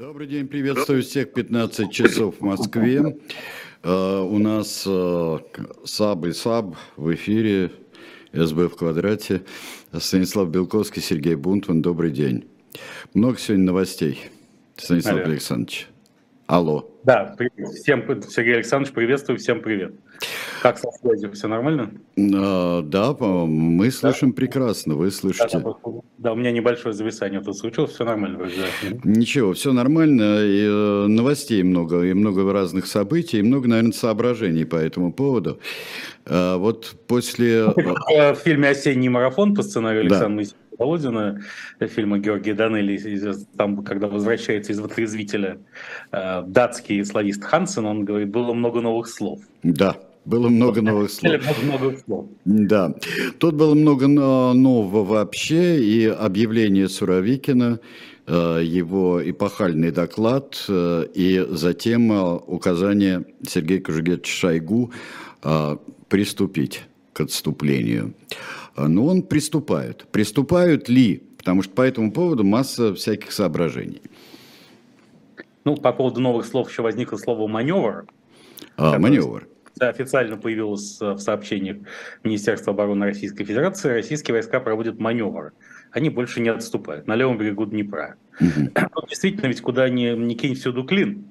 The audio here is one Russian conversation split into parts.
Добрый день, приветствую всех 15 часов в Москве. Uh, у нас uh, САБ и САБ в эфире, СБ в квадрате. Станислав Белковский, Сергей Бунтман, добрый день. Много сегодня новостей, Станислав Алло. Александрович. Алло. Да, привет. всем, Сергей Александрович, приветствую, всем привет. Как со связью, все нормально? А, да, мы слышим да? прекрасно, вы слышите. Да, да, у меня небольшое зависание тут случилось, все нормально. Да. Ничего, все нормально, и, э, новостей много, и много разных событий, и много, наверное, соображений по этому поводу. А, вот после... В фильме «Осенний марафон» по сценарию Александра да. Володина, фильма Георгия Данелли, там, когда возвращается из «Вотрезвителя» э, датский славист Хансен, он говорит, было много новых слов. Да, было много новых слов. Много слов. Да. Тут было много нового вообще, и объявление Суровикина, э, его эпохальный доклад, э, и затем указание Сергея Кужугетовича Шойгу приступить к отступлению. Но он приступает. Приступают ли? Потому что по этому поводу масса всяких соображений. Ну, по поводу новых слов еще возникло слово «маневр». А, маневр. Официально появилось э, в сообщениях Министерства обороны Российской Федерации. Российские войска проводят маневр. Они больше не отступают на левом берегу Днепра. Угу. Действительно, ведь куда ни, ни кинь всюду клин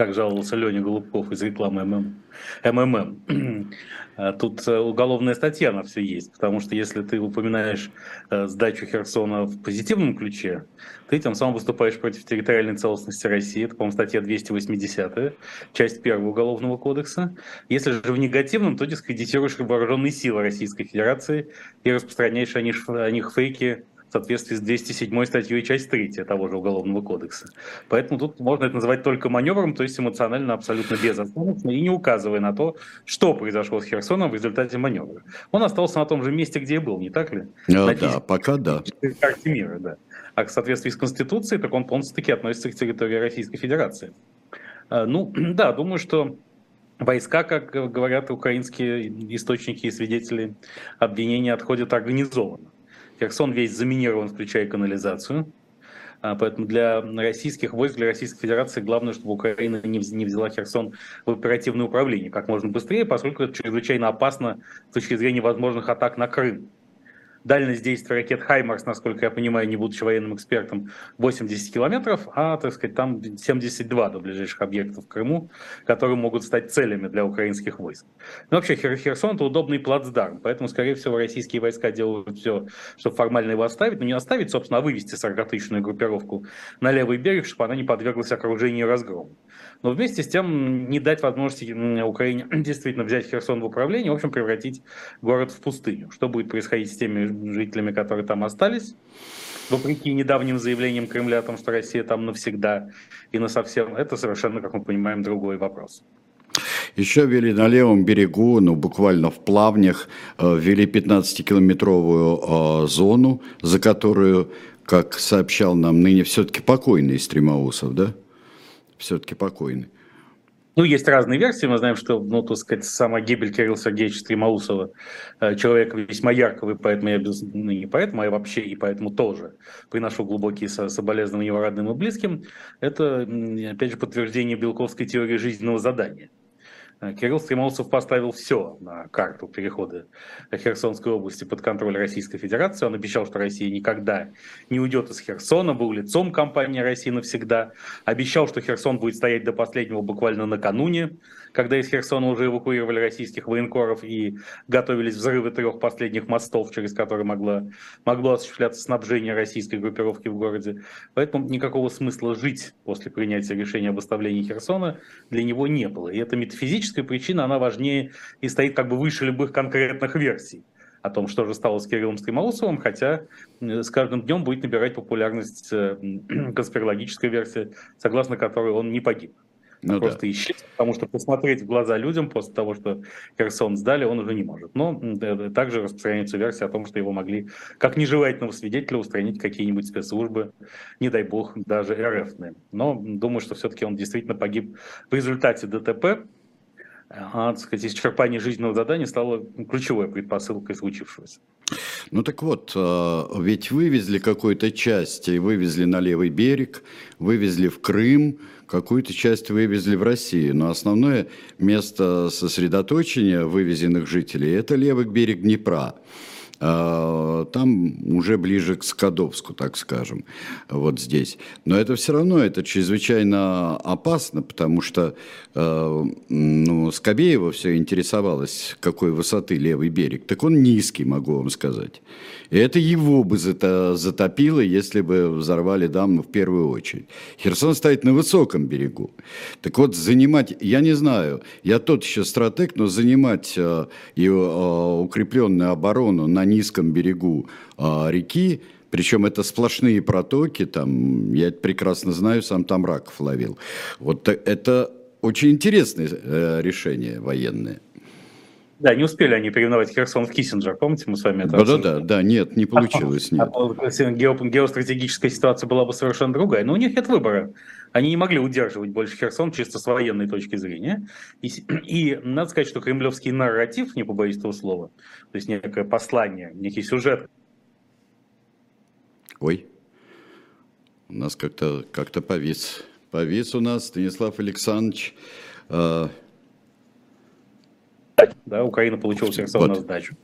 как жаловался Леня Голубков из рекламы МММ. МММ. А тут э, уголовная статья на все есть, потому что если ты упоминаешь э, сдачу Херсона в позитивном ключе, ты тем самым выступаешь против территориальной целостности России. Это, по-моему, статья 280, часть 1 Уголовного кодекса. Если же в негативном, то дискредитируешь вооруженные силы Российской Федерации и распространяешь о них, о них фейки в соответствии с 207 статьей часть 3 того же Уголовного кодекса. Поэтому тут можно это называть только маневром, то есть эмоционально абсолютно безосновательно и не указывая на то, что произошло с Херсоном в результате маневра. Он остался на том же месте, где и был, не так ли? На да, пока да. Карте мира, да. А в соответствии с Конституцией, так он полностью-таки относится к территории Российской Федерации. А, ну, да, думаю, что Войска, как говорят украинские источники и свидетели обвинения, отходят организованно. Херсон весь заминирован, включая канализацию. А, поэтому для российских войск, для Российской Федерации главное, чтобы Украина не взяла Херсон в оперативное управление как можно быстрее, поскольку это чрезвычайно опасно с точки зрения возможных атак на Крым. Дальность действия ракет «Хаймарс», насколько я понимаю, не будучи военным экспертом, 80 километров, а, так сказать, там 72 до ближайших объектов в Крыму, которые могут стать целями для украинских войск. Но вообще Херсон – это удобный плацдарм, поэтому, скорее всего, российские войска делают все, чтобы формально его оставить, но не оставить, собственно, а вывести 40-тысячную группировку на левый берег, чтобы она не подверглась окружению и разгрому. Но вместе с тем не дать возможности Украине действительно взять Херсон в управление, в общем, превратить город в пустыню. Что будет происходить с теми жителями, которые там остались, вопреки недавним заявлениям Кремля о том, что Россия там навсегда и на совсем, это совершенно, как мы понимаем, другой вопрос. Еще ввели на левом берегу, ну буквально в плавнях, э, ввели 15-километровую э, зону, за которую, как сообщал нам ныне все-таки покойный Стремоусов, да? Все-таки покойный. Ну, есть разные версии. Мы знаем, что, ну, так сказать, сама гибель Кирилла Сергеевича Стремоусова, э, человека весьма яркого, и поэтому я без... ну, не поэтому, а вообще, и поэтому тоже приношу глубокие соболезнования его родным и близким. Это, опять же, подтверждение белковской теории жизненного задания. Э, Кирилл Стремолцев поставил все на карту перехода Херсонской области под контроль Российской Федерации. Он обещал, что Россия никогда не уйдет из Херсона, был лицом компании «Россия навсегда». Обещал, что Херсон будет стоять до последнего буквально накануне когда из Херсона уже эвакуировали российских военкоров и готовились взрывы трех последних мостов, через которые могло, могло осуществляться снабжение российской группировки в городе. Поэтому никакого смысла жить после принятия решения об оставлении Херсона для него не было. И эта метафизическая причина, она важнее и стоит как бы выше любых конкретных версий о том, что же стало с Кириллом Стремоусовым, хотя с каждым днем будет набирать популярность э, конспирологическая версия, согласно которой он не погиб ну, просто да. исчез, потому что посмотреть в глаза людям после того, что Херсон сдали, он уже не может. Но также распространяется версия о том, что его могли, как нежелательного свидетеля, устранить какие-нибудь спецслужбы, не дай бог, даже РФ. Но думаю, что все-таки он действительно погиб в результате ДТП, а, так сказать, исчерпание жизненного задания стало ключевой предпосылкой случившегося. Ну так вот, а, ведь вывезли какую-то часть, и вывезли на левый берег, вывезли в Крым, какую-то часть вывезли в Россию. Но основное место сосредоточения вывезенных жителей – это левый берег Днепра. А, там уже ближе к Скадовску, так скажем, вот здесь. Но это все равно, это чрезвычайно опасно, потому что а, ну, Скобеева все интересовалась, какой высоты левый берег. Так он низкий, могу вам сказать. И это его бы затопило, если бы взорвали даму в первую очередь. Херсон стоит на высоком берегу. Так вот, занимать, я не знаю, я тот еще стратег, но занимать э, и э, укрепленную оборону на низком берегу э, реки, причем это сплошные протоки, там, я это прекрасно знаю, сам там раков ловил. Вот это очень интересное решение военное. Да, не успели они переименовать Херсон в Киссинджер, помните, мы с вами это Да, да, нет, не получилось, нет. Геостратегическая ситуация была бы совершенно другая, но у них нет выбора. Они не могли удерживать больше Херсон чисто с военной точки зрения. И, и надо сказать, что кремлевский нарратив, не побоюсь этого слова, то есть некое послание, некий сюжет. Ой, у нас как-то как повис. Повис у нас Станислав Александрович. Э, да, Украина получила Херсон вот. на сдачу.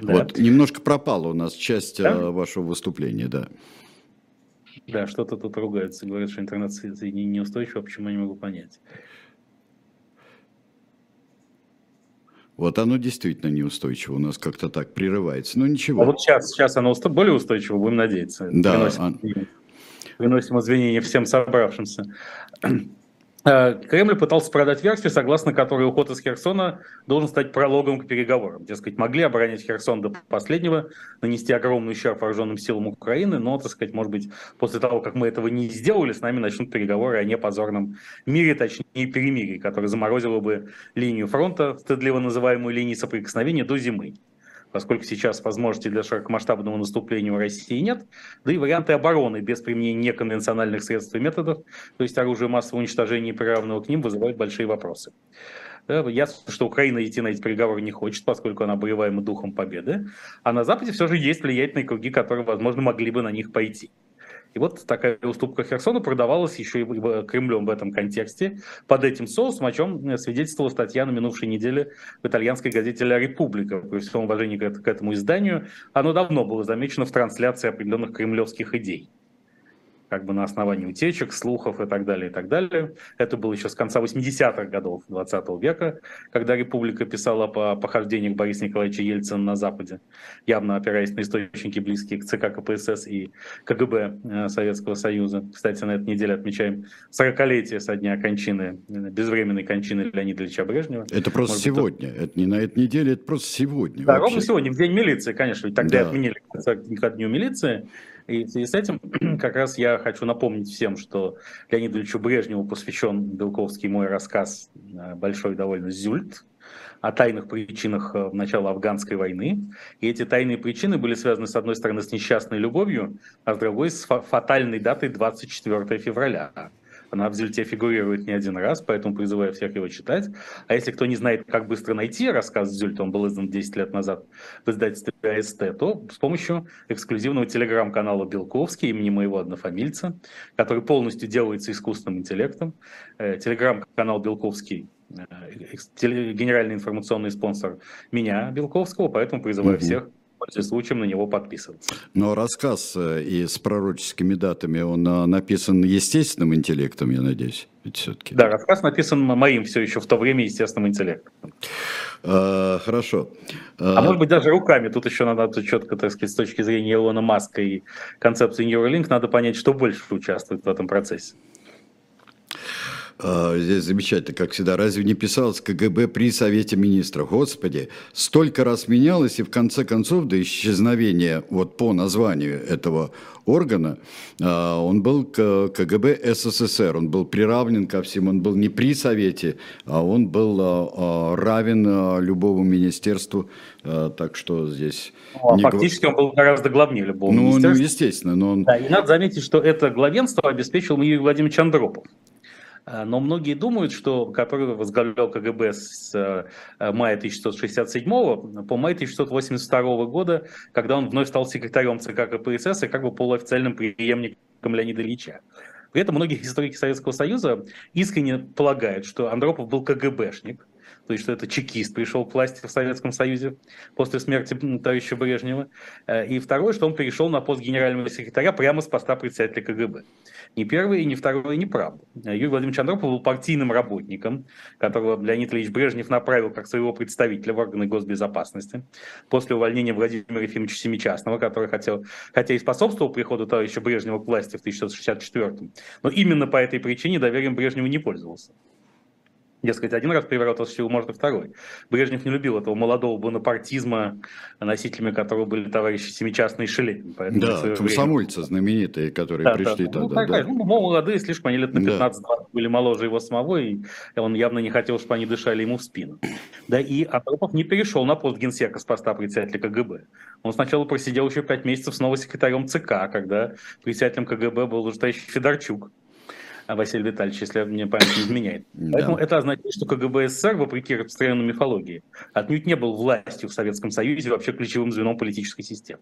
Да. Вот, немножко пропала у нас часть да? Э, вашего выступления, да. Да, что-то тут ругаются, говорят, что интернет-соединение неустойчиво, почему я не могу понять. Вот оно действительно неустойчиво, у нас как-то так прерывается, но ничего. А вот сейчас, сейчас оно более устойчиво, будем надеяться. Да. Выносим, а... выносим извинения всем собравшимся. Э, Кремль пытался продать версию, согласно которой уход из Херсона должен стать прологом к переговорам. Дескать, могли оборонять Херсон до последнего, нанести огромный ущерб вооруженным силам Украины, но, так сказать, может быть, после того, как мы этого не сделали, с нами начнут переговоры о непозорном мире, точнее перемирии, которое заморозило бы линию фронта, стыдливо называемую линией соприкосновения, до зимы поскольку сейчас возможностей для широкомасштабного наступления в России нет, да и варианты обороны без применения неконвенциональных средств и методов, то есть оружия массового уничтожения и приравного к ним, вызывают большие вопросы. Ясно, что Украина идти на эти переговоры не хочет, поскольку она боеваем духом победы, а на Западе все же есть влиятельные круги, которые, возможно, могли бы на них пойти. И вот такая уступка Херсона продавалась еще и Кремлем в этом контексте. Под этим соусом, о чем свидетельствовала статья на минувшей неделе в итальянской газете «Ля Република». При всем уважении к этому изданию, оно давно было замечено в трансляции определенных кремлевских идей как бы на основании утечек, слухов и так далее, и так далее. Это было еще с конца 80-х годов 20 века, когда Республика писала по похождениях Бориса Николаевича Ельцина на Западе, явно опираясь на источники, близкие к ЦК КПСС и КГБ э, Советского Союза. Кстати, на этой неделе отмечаем 40-летие со дня кончины, э, безвременной кончины Леонида Ильича Брежнева. Это просто Может сегодня, быть, это не на этой неделе, это просто сегодня. Да, вообще. ровно сегодня, в День милиции, конечно, ведь тогда да. отменили ко дню милиции, и в связи с этим как раз я хочу напомнить всем, что Леониду Ильичу Брежневу посвящен Белковский мой рассказ э, «Большой довольно Зюльт», о тайных причинах э, начала афганской войны. И эти тайные причины были связаны, с одной стороны, с несчастной любовью, а с другой с фатальной датой 24 февраля. Она в Зельте фигурирует не один раз, поэтому призываю всех его читать. А если кто не знает, как быстро найти рассказ Зюльта, он был издан 10 лет назад в издательстве АСТ, то с помощью эксклюзивного телеграм-канала Белковский имени моего однофамильца, который полностью делается искусственным интеллектом. Э, телеграм-канал Белковский э, генеральный информационный спонсор меня, Белковского, поэтому призываю угу. всех пользуясь случаем, на него подписываться. Но рассказ э, и с пророческими датами, он э, написан естественным интеллектом, я надеюсь, ведь все-таки. Да, рассказ написан моим все еще в то время естественным интеллектом. А, хорошо. А, а может быть даже руками. Тут еще надо четко, так сказать, с точки зрения Илона Маска и концепции Neuralink, надо понять, что больше участвует в этом процессе. А, здесь замечательно, как всегда. Разве не писалось КГБ при Совете Министров? Господи, столько раз менялось, и в конце концов до исчезновения, вот по названию этого органа, а, он был КГБ СССР, он был приравнен ко всем, он был не при Совете, а он был а, равен любому министерству, так что здесь... Ну, а фактически он был гораздо главнее любого ну, министерства. Ну, естественно, но он... Да, и надо заметить, что это главенство обеспечил Юрий Владимирович Андропов. А, но многие думают, что который возглавлял КГБ с э, мая 1667 по май 1682 года, когда он вновь стал секретарем ЦК КПСС и как бы полуофициальным преемником Леонида Ильича. При этом многие историки Советского Союза искренне полагают, что Андропов был КГБшник, то есть что это чекист пришел к власти в Советском Союзе после смерти товарища Брежнева. Э, и второе, что он перешел на пост генерального секретаря прямо с поста председателя КГБ. Ни первое, ни второе не правда. Э, Юрий Владимирович Андропов был партийным работником, которого Леонид Ильич Брежнев направил как своего представителя в органы госбезопасности после увольнения Владимира Ефимовича Семичастного, который хотел, хотя и способствовал приходу товарища Брежнева к власти в 1964 но именно по этой причине доверием Брежневу не пользовался. Дескать, один раз переворот осуществил, может, и второй. Брежнев не любил этого молодого бонапартизма, носителями которого были товарищи Семичастный и Шелепин. Да, комсомольцы время... знаменитые, которые да, пришли да, тогда. Ну, да. ну, молодые, слишком они лет на 15-20 да. были моложе его самого, и он явно не хотел, чтобы они дышали ему в спину. Да, и Андропов не перешел на пост генсека с поста председателя КГБ. Он сначала просидел еще пять месяцев снова секретарем ЦК, когда председателем КГБ был уже товарищ Федорчук. Василий Витальевич, если мне память не изменяет. Поэтому да. это означает, что КГБ СССР, вопреки распространенной мифологии, отнюдь не был властью в Советском Союзе, вообще ключевым звеном политической системы.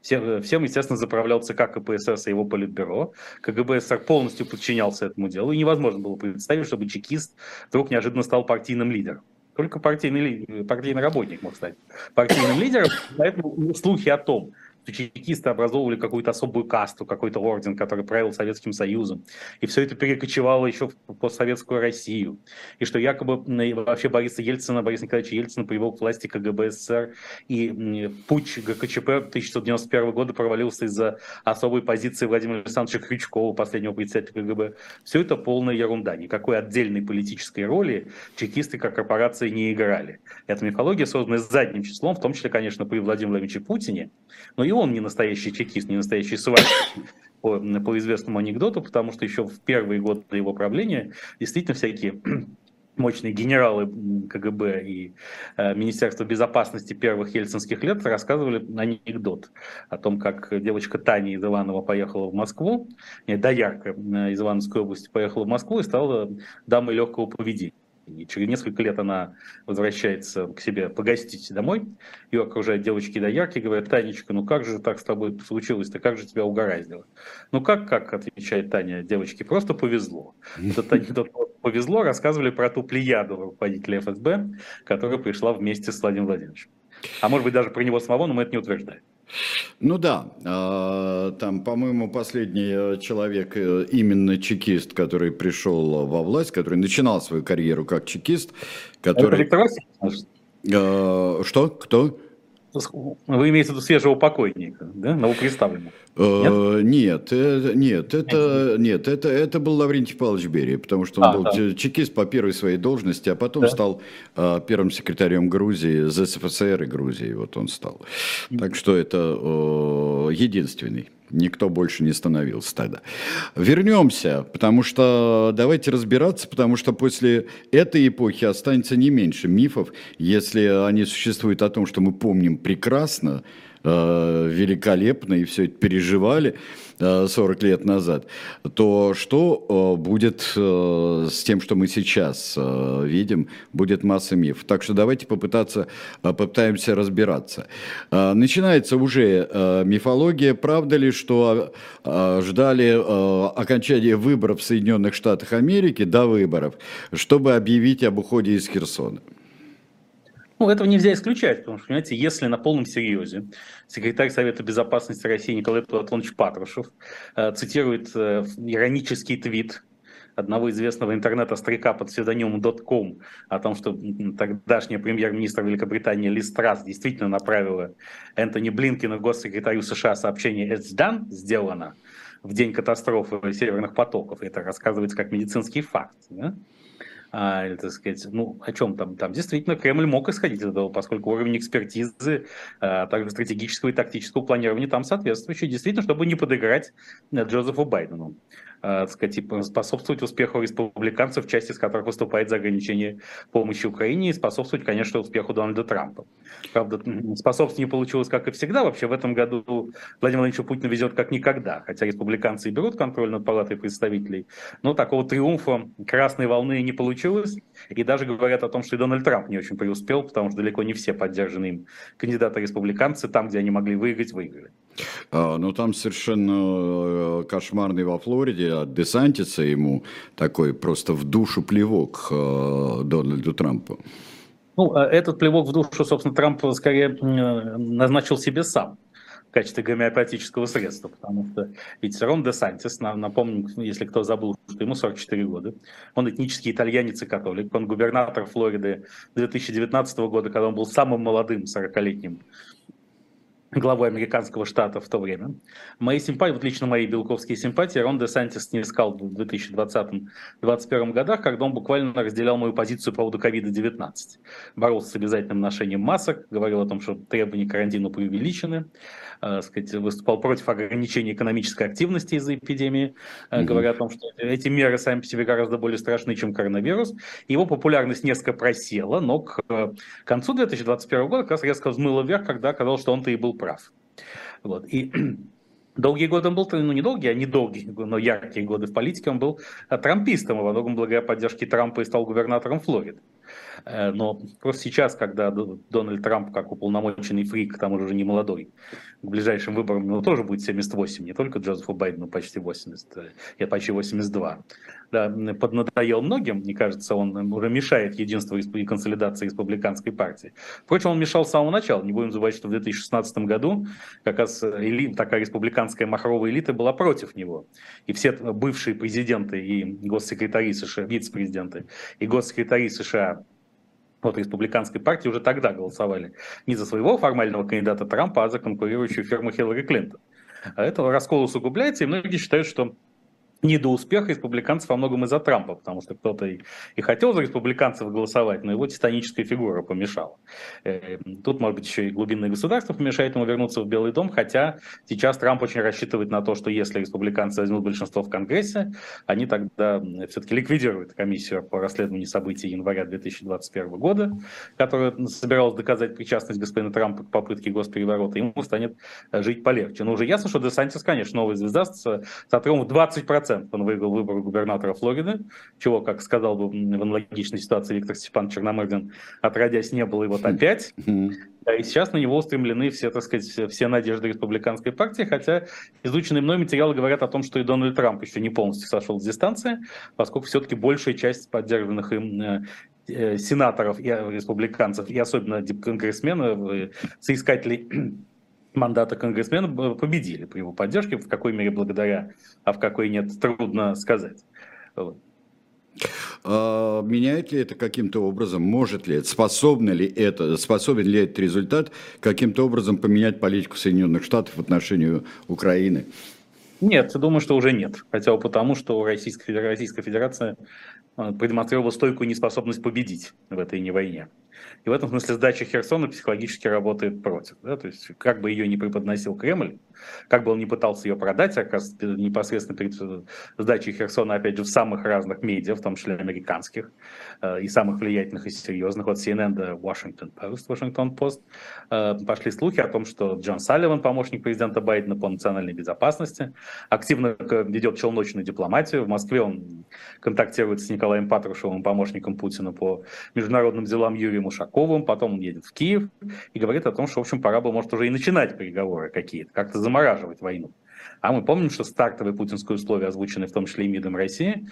Всем, всем естественно, заправлял ЦК КПСС и его политбюро. КГБ СССР полностью подчинялся этому делу, и невозможно было представить, чтобы чекист вдруг неожиданно стал партийным лидером. Только партийный, партийный работник мог стать партийным лидером. Поэтому слухи о том, чекисты образовывали какую-то особую касту, какой-то орден, который правил Советским Союзом. И все это перекочевало еще в постсоветскую Россию. И что якобы вообще Бориса Ельцина, Бориса Николаевича Ельцина привел к власти КГБ СССР. И путь ГКЧП 1991 года провалился из-за особой позиции Владимира Александровича Крючкова, последнего председателя КГБ. Все это полная ерунда. Никакой отдельной политической роли чекисты как корпорации не играли. Эта мифология создана задним числом, в том числе, конечно, при Владимире Владимировиче Путине, но и он не настоящий чекист, не настоящий свальщик по, по известному анекдоту, потому что еще в первые годы его правления действительно всякие мощные генералы КГБ и э, Министерства безопасности первых ельцинских лет рассказывали анекдот о том, как девочка Таня из Иванова поехала в Москву, нет, Доярка э, из Ивановской области поехала в Москву и стала дамой легкого поведения. И через несколько лет она возвращается к себе погостить домой. Ее окружают девочки доярки, говорят, Танечка, ну как же так с тобой случилось-то, как же тебя угораздило? Ну как, как, отвечает Таня, девочки, просто повезло. Этот анекдот повезло, рассказывали про ту плеяду руководителя ФСБ, которая пришла вместе с Владимиром Владимировичем. А может быть даже про него самого, но мы это не утверждаем. Ну да, а, там, по-моему, последний э, человек, э, именно чекист, который пришел во власть, который начинал свою карьеру как чекист, который... Это Виктор а, Что? Кто? Вы имеете в виду свежего покойника, да, новоприставленного? Э, нет, э, нет, это, нет, это, это был Лаврентий Павлович Берия, потому что он а, был чекист по первой своей должности, а потом стал а, первым секретарем Грузии, ЗСФСР и Грузии, вот он стал. Так что это единственный. Никто больше не становился тогда. Вернемся, потому что давайте разбираться, потому что после этой эпохи останется не меньше мифов, если они существуют о том, что мы помним прекрасно, Э, великолепно и все это переживали 40 э, лет назад, то что э, будет с тем, что мы сейчас видим, будет масса мифов. Так что давайте попытаться, попытаемся разбираться. Начинается уже мифология. Правда ли, что ждали окончания выборов в Соединенных Штатах Америки до выборов, чтобы объявить об уходе из Херсона? Ну, этого нельзя исключать, потому что, понимаете, если на полном серьезе секретарь Совета Безопасности России Николай Платонович Патрушев э, цитирует э, иронический твит одного известного интернета-старика под псевдонимом .com о том, что тогдашняя премьер-министр Великобритании Ли Страс действительно направила Энтони Блинкину, госсекретарю США, сообщение «It's done», сделано, в день катастрофы северных потоков. Это рассказывается как медицинский факт. Да? А, так сказать, ну, о чем там? Там действительно Кремль мог исходить из этого, поскольку уровень экспертизы, а также стратегического и тактического планирования там соответствующий, действительно, чтобы не подыграть э, Джозефу Байдену. Э, сказать, типа, способствовать успеху республиканцев, часть из которых выступает за ограничение помощи Украине, и способствовать, конечно, успеху Дональда Трампа. Правда, способствовать не получилось, как и всегда. Вообще в этом году Владимир Владимировичу Путину везет как никогда, хотя республиканцы и берут контроль над палатой представителей, но такого триумфа красной волны не получилось, и даже говорят о том, что и Дональд Трамп не очень преуспел, потому что далеко не все поддержанные им кандидаты-республиканцы там, где они могли выиграть, выиграли. А, ну, там совершенно э, кошмарный во Флориде от Десантиса ему такой просто в душу плевок э, Дональду Трампу. Ну, а этот плевок в душу, собственно, Трамп скорее назначил себе сам качестве гомеопатического средства, потому что ведь Рон де Сантис, напомню, если кто забыл, что ему 44 года, он этнический итальянец и католик, он губернатор Флориды 2019 года, когда он был самым молодым 40-летним главой американского штата в то время. Мои симпатии, вот лично мои белковские симпатии, Рон де Сантис не искал в 2020-2021 годах, когда он буквально разделял мою позицию по поводу COVID-19. Боролся с обязательным ношением масок, говорил о том, что требования карантина преувеличены, э, сказать, выступал против ограничения экономической активности из-за эпидемии, mm-hmm. говоря о том, что эти меры сами по себе гораздо более страшны, чем коронавирус. Его популярность несколько просела, но к э, концу 2021 года как раз резко взмыла вверх, когда оказалось, что он-то и был прав. Вот. И Долгие годы он был, ну не долгие, а недолгие, но яркие годы в политике, он был трампистом, и во многом благодаря поддержке Трампа и стал губернатором Флориды. Э, но просто сейчас, когда Дональд Трамп, как уполномоченный фрик, к тому же не молодой, к ближайшим выборам ему тоже будет 78, не только Джозефу Байдену почти 80, э, я почти 82. Да, поднадоел многим, мне кажется, он уже мешает единству и консолидации республиканской партии. Впрочем, он мешал с самого начала. Не будем забывать, что в 2016 году как раз элит, такая республиканская махровая элита была против него. И все бывшие президенты и госсекретари США, вице-президенты и госсекретари США от республиканской партии уже тогда голосовали не за своего формального кандидата Трампа, а за конкурирующую фирму Хиллари Клинтон. А это раскол усугубляется, и многие считают, что не до успеха республиканцев во многом из-за Трампа, потому что кто-то и, и хотел за республиканцев голосовать, но его титаническая фигура помешала. Э, тут, может быть, еще и глубинное государство помешает ему вернуться в Белый дом, хотя сейчас Трамп очень рассчитывает на то, что если республиканцы возьмут большинство в Конгрессе, они тогда все-таки ликвидируют комиссию по расследованию событий января 2021 года, которая собиралась доказать причастность господина Трампа к попытке госпереворота, ему станет жить полегче. Но уже ясно, что Десантис, конечно, новая звезда с, с отрывом в 20% 100% он выиграл выборы губернатора Флориды, чего, как сказал бы в аналогичной ситуации Виктор Степан Черномырдин, отродясь не было, и вот опять. И сейчас на него устремлены все, так сказать, все надежды республиканской партии, хотя изученные мной материалы говорят о том, что и Дональд Трамп еще не полностью сошел с дистанции, поскольку все-таки большая часть поддержанных им э, э, сенаторов и республиканцев, и особенно конгрессменов, э, соискателей мандата конгрессмена победили при его поддержке. В какой мере благодаря, а в какой нет, трудно сказать. Вот. А, меняет ли это каким-то образом, может ли это, способно ли это, способен ли этот результат каким-то образом поменять политику Соединенных Штатов в отношении Украины? Нет, думаю, что уже нет. Хотя бы потому, что Российская, Российская Федерация а, продемонстрировала стойкую неспособность победить в этой не войне. И в этом смысле сдача Херсона психологически работает против. Да? То есть как бы ее не преподносил Кремль, как бы он не пытался ее продать, оказывается, непосредственно перед сдачей Херсона, опять же, в самых разных медиа, в том числе американских, э, и самых влиятельных и серьезных, от CNN до Washington Post, Washington Post, э, пошли слухи о том, что Джон Салливан, помощник президента Байдена по национальной безопасности, активно ведет челночную дипломатию. В Москве он контактирует с Николаем Патрушевым, помощником Путина по международным делам Юрием Ушаковым, потом он едет в Киев и говорит о том, что, в общем, пора бы, может, уже и начинать переговоры какие-то, как-то замораживать войну. А мы помним, что стартовые путинские условия, озвученные в том числе и МИДом России,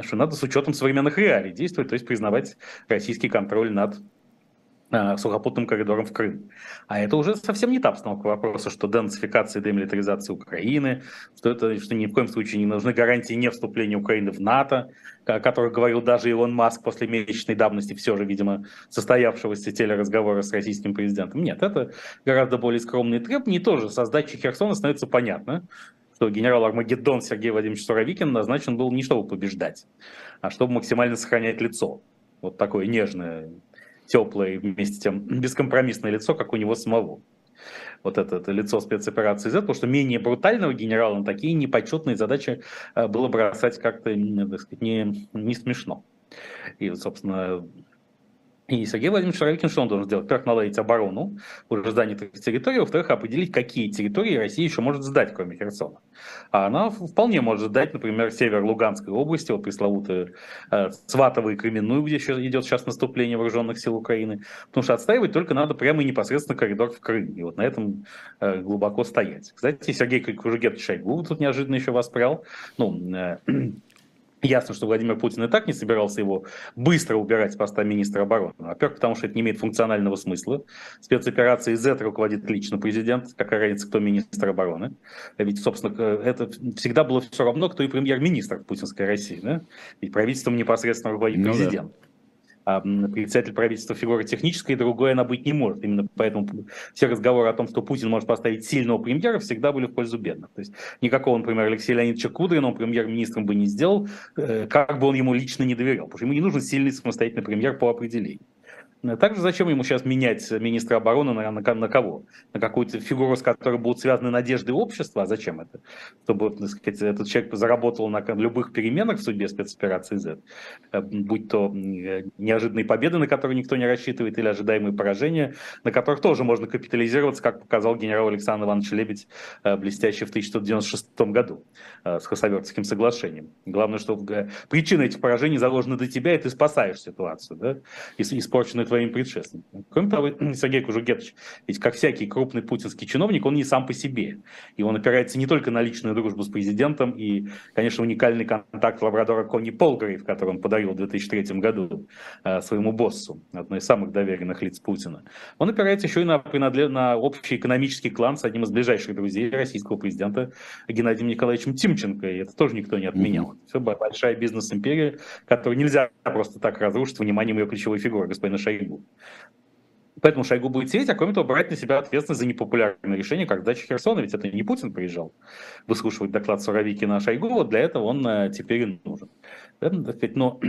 что надо с учетом современных реалий действовать, то есть признавать российский контроль над сухопутным коридором в Крым. А это уже совсем не та обстановка вопроса, что денацификация и демилитаризация Украины, что, это, что ни в коем случае не нужны гарантии не вступления Украины в НАТО, о которых говорил даже Илон Маск после месячной давности, все же, видимо, состоявшегося телеразговора с российским президентом. Нет, это гораздо более скромные требования. И тоже со сдачей Херсона становится понятно, что генерал Армагеддон Сергей Владимирович Суровикин назначен был не чтобы побеждать, а чтобы максимально сохранять лицо. Вот такое нежное, теплое и вместе тем бескомпромиссное лицо, как у него самого. вот это, это лицо спецоперации Z, потому что менее брутального генерала на такие непочетные задачи э, было бросать как-то, так сказать, не, не смешно. И, собственно, и Сергей Владимирович Суровикин что он должен сделать? Во-первых, наладить оборону уже занятых территорий, во-вторых, определить, какие территории Россия еще может сдать, кроме Херсона. А она вполне может сдать, например, север Луганской области, вот пресловутую э, Сватово и Кременную, где еще идет сейчас наступление вооруженных сил Украины, потому что отстаивать только надо прямо и непосредственно коридор в Крым, и вот на этом э, глубоко стоять. Кстати, Сергей Кужугетович Шойгу тут неожиданно еще воспрял, ну, э, Ясно, что Владимир Путин и так не собирался его быстро убирать с поста министра обороны. Во-первых, потому что это не имеет функционального смысла. Спецоперации Z руководит лично президент, какая разница, кто министр обороны. Ведь, собственно, это всегда было все равно, кто и премьер-министр путинской России. Да? Ведь правительством непосредственно руководит президент. Ну, да а председатель правительства фигура техническая, и другой она быть не может. Именно поэтому все разговоры о том, что Путин может поставить сильного премьера, всегда были в пользу бедных. То есть никакого, например, Алексея Леонидовича Кудрина он премьер-министром бы не сделал, э, как бы он ему лично не доверял. Потому что ему не нужен сильный самостоятельный премьер по определению. Также зачем ему сейчас менять министра обороны на, на, на кого? На какую-то фигуру, с которой будут связаны надежды общества? А зачем это? Чтобы так сказать, этот человек заработал на любых переменах в судьбе спецоперации Z, э, будь то неожиданные победы, на которые никто не рассчитывает, или ожидаемые поражения, на которых тоже можно капитализироваться, как показал генерал Александр Иванович Лебедь, э, блестящий в 1996 году э, с Хасавюртским соглашением. Главное, что причина этих поражений заложена до тебя, и ты спасаешь ситуацию, да? испорченную твоим предшественникам. Кроме того, Сергей Кужугетович, ведь как всякий крупный путинский чиновник, он не сам по себе. И он опирается не только на личную дружбу с президентом и, конечно, уникальный контакт лабрадора Кони Полгрейв, который он подарил в 2003 году э, своему боссу, одной из самых доверенных лиц Путина. Он опирается еще и на, принадлеж... на общий экономический клан с одним из ближайших друзей российского президента Геннадием Николаевичем Тимченко, и это тоже никто не отменял. Все большая бизнес-империя, которую нельзя просто так разрушить вниманием ее ключевой фигуры, господина Шойгу Шойгу. Поэтому Шойгу будет сидеть, а кроме того, брать на себя ответственность за непопулярное решение, как сдача Херсона, ведь это не Путин приезжал выслушивать доклад Суровикина о Шойгу, вот для этого он э, теперь нужен. Но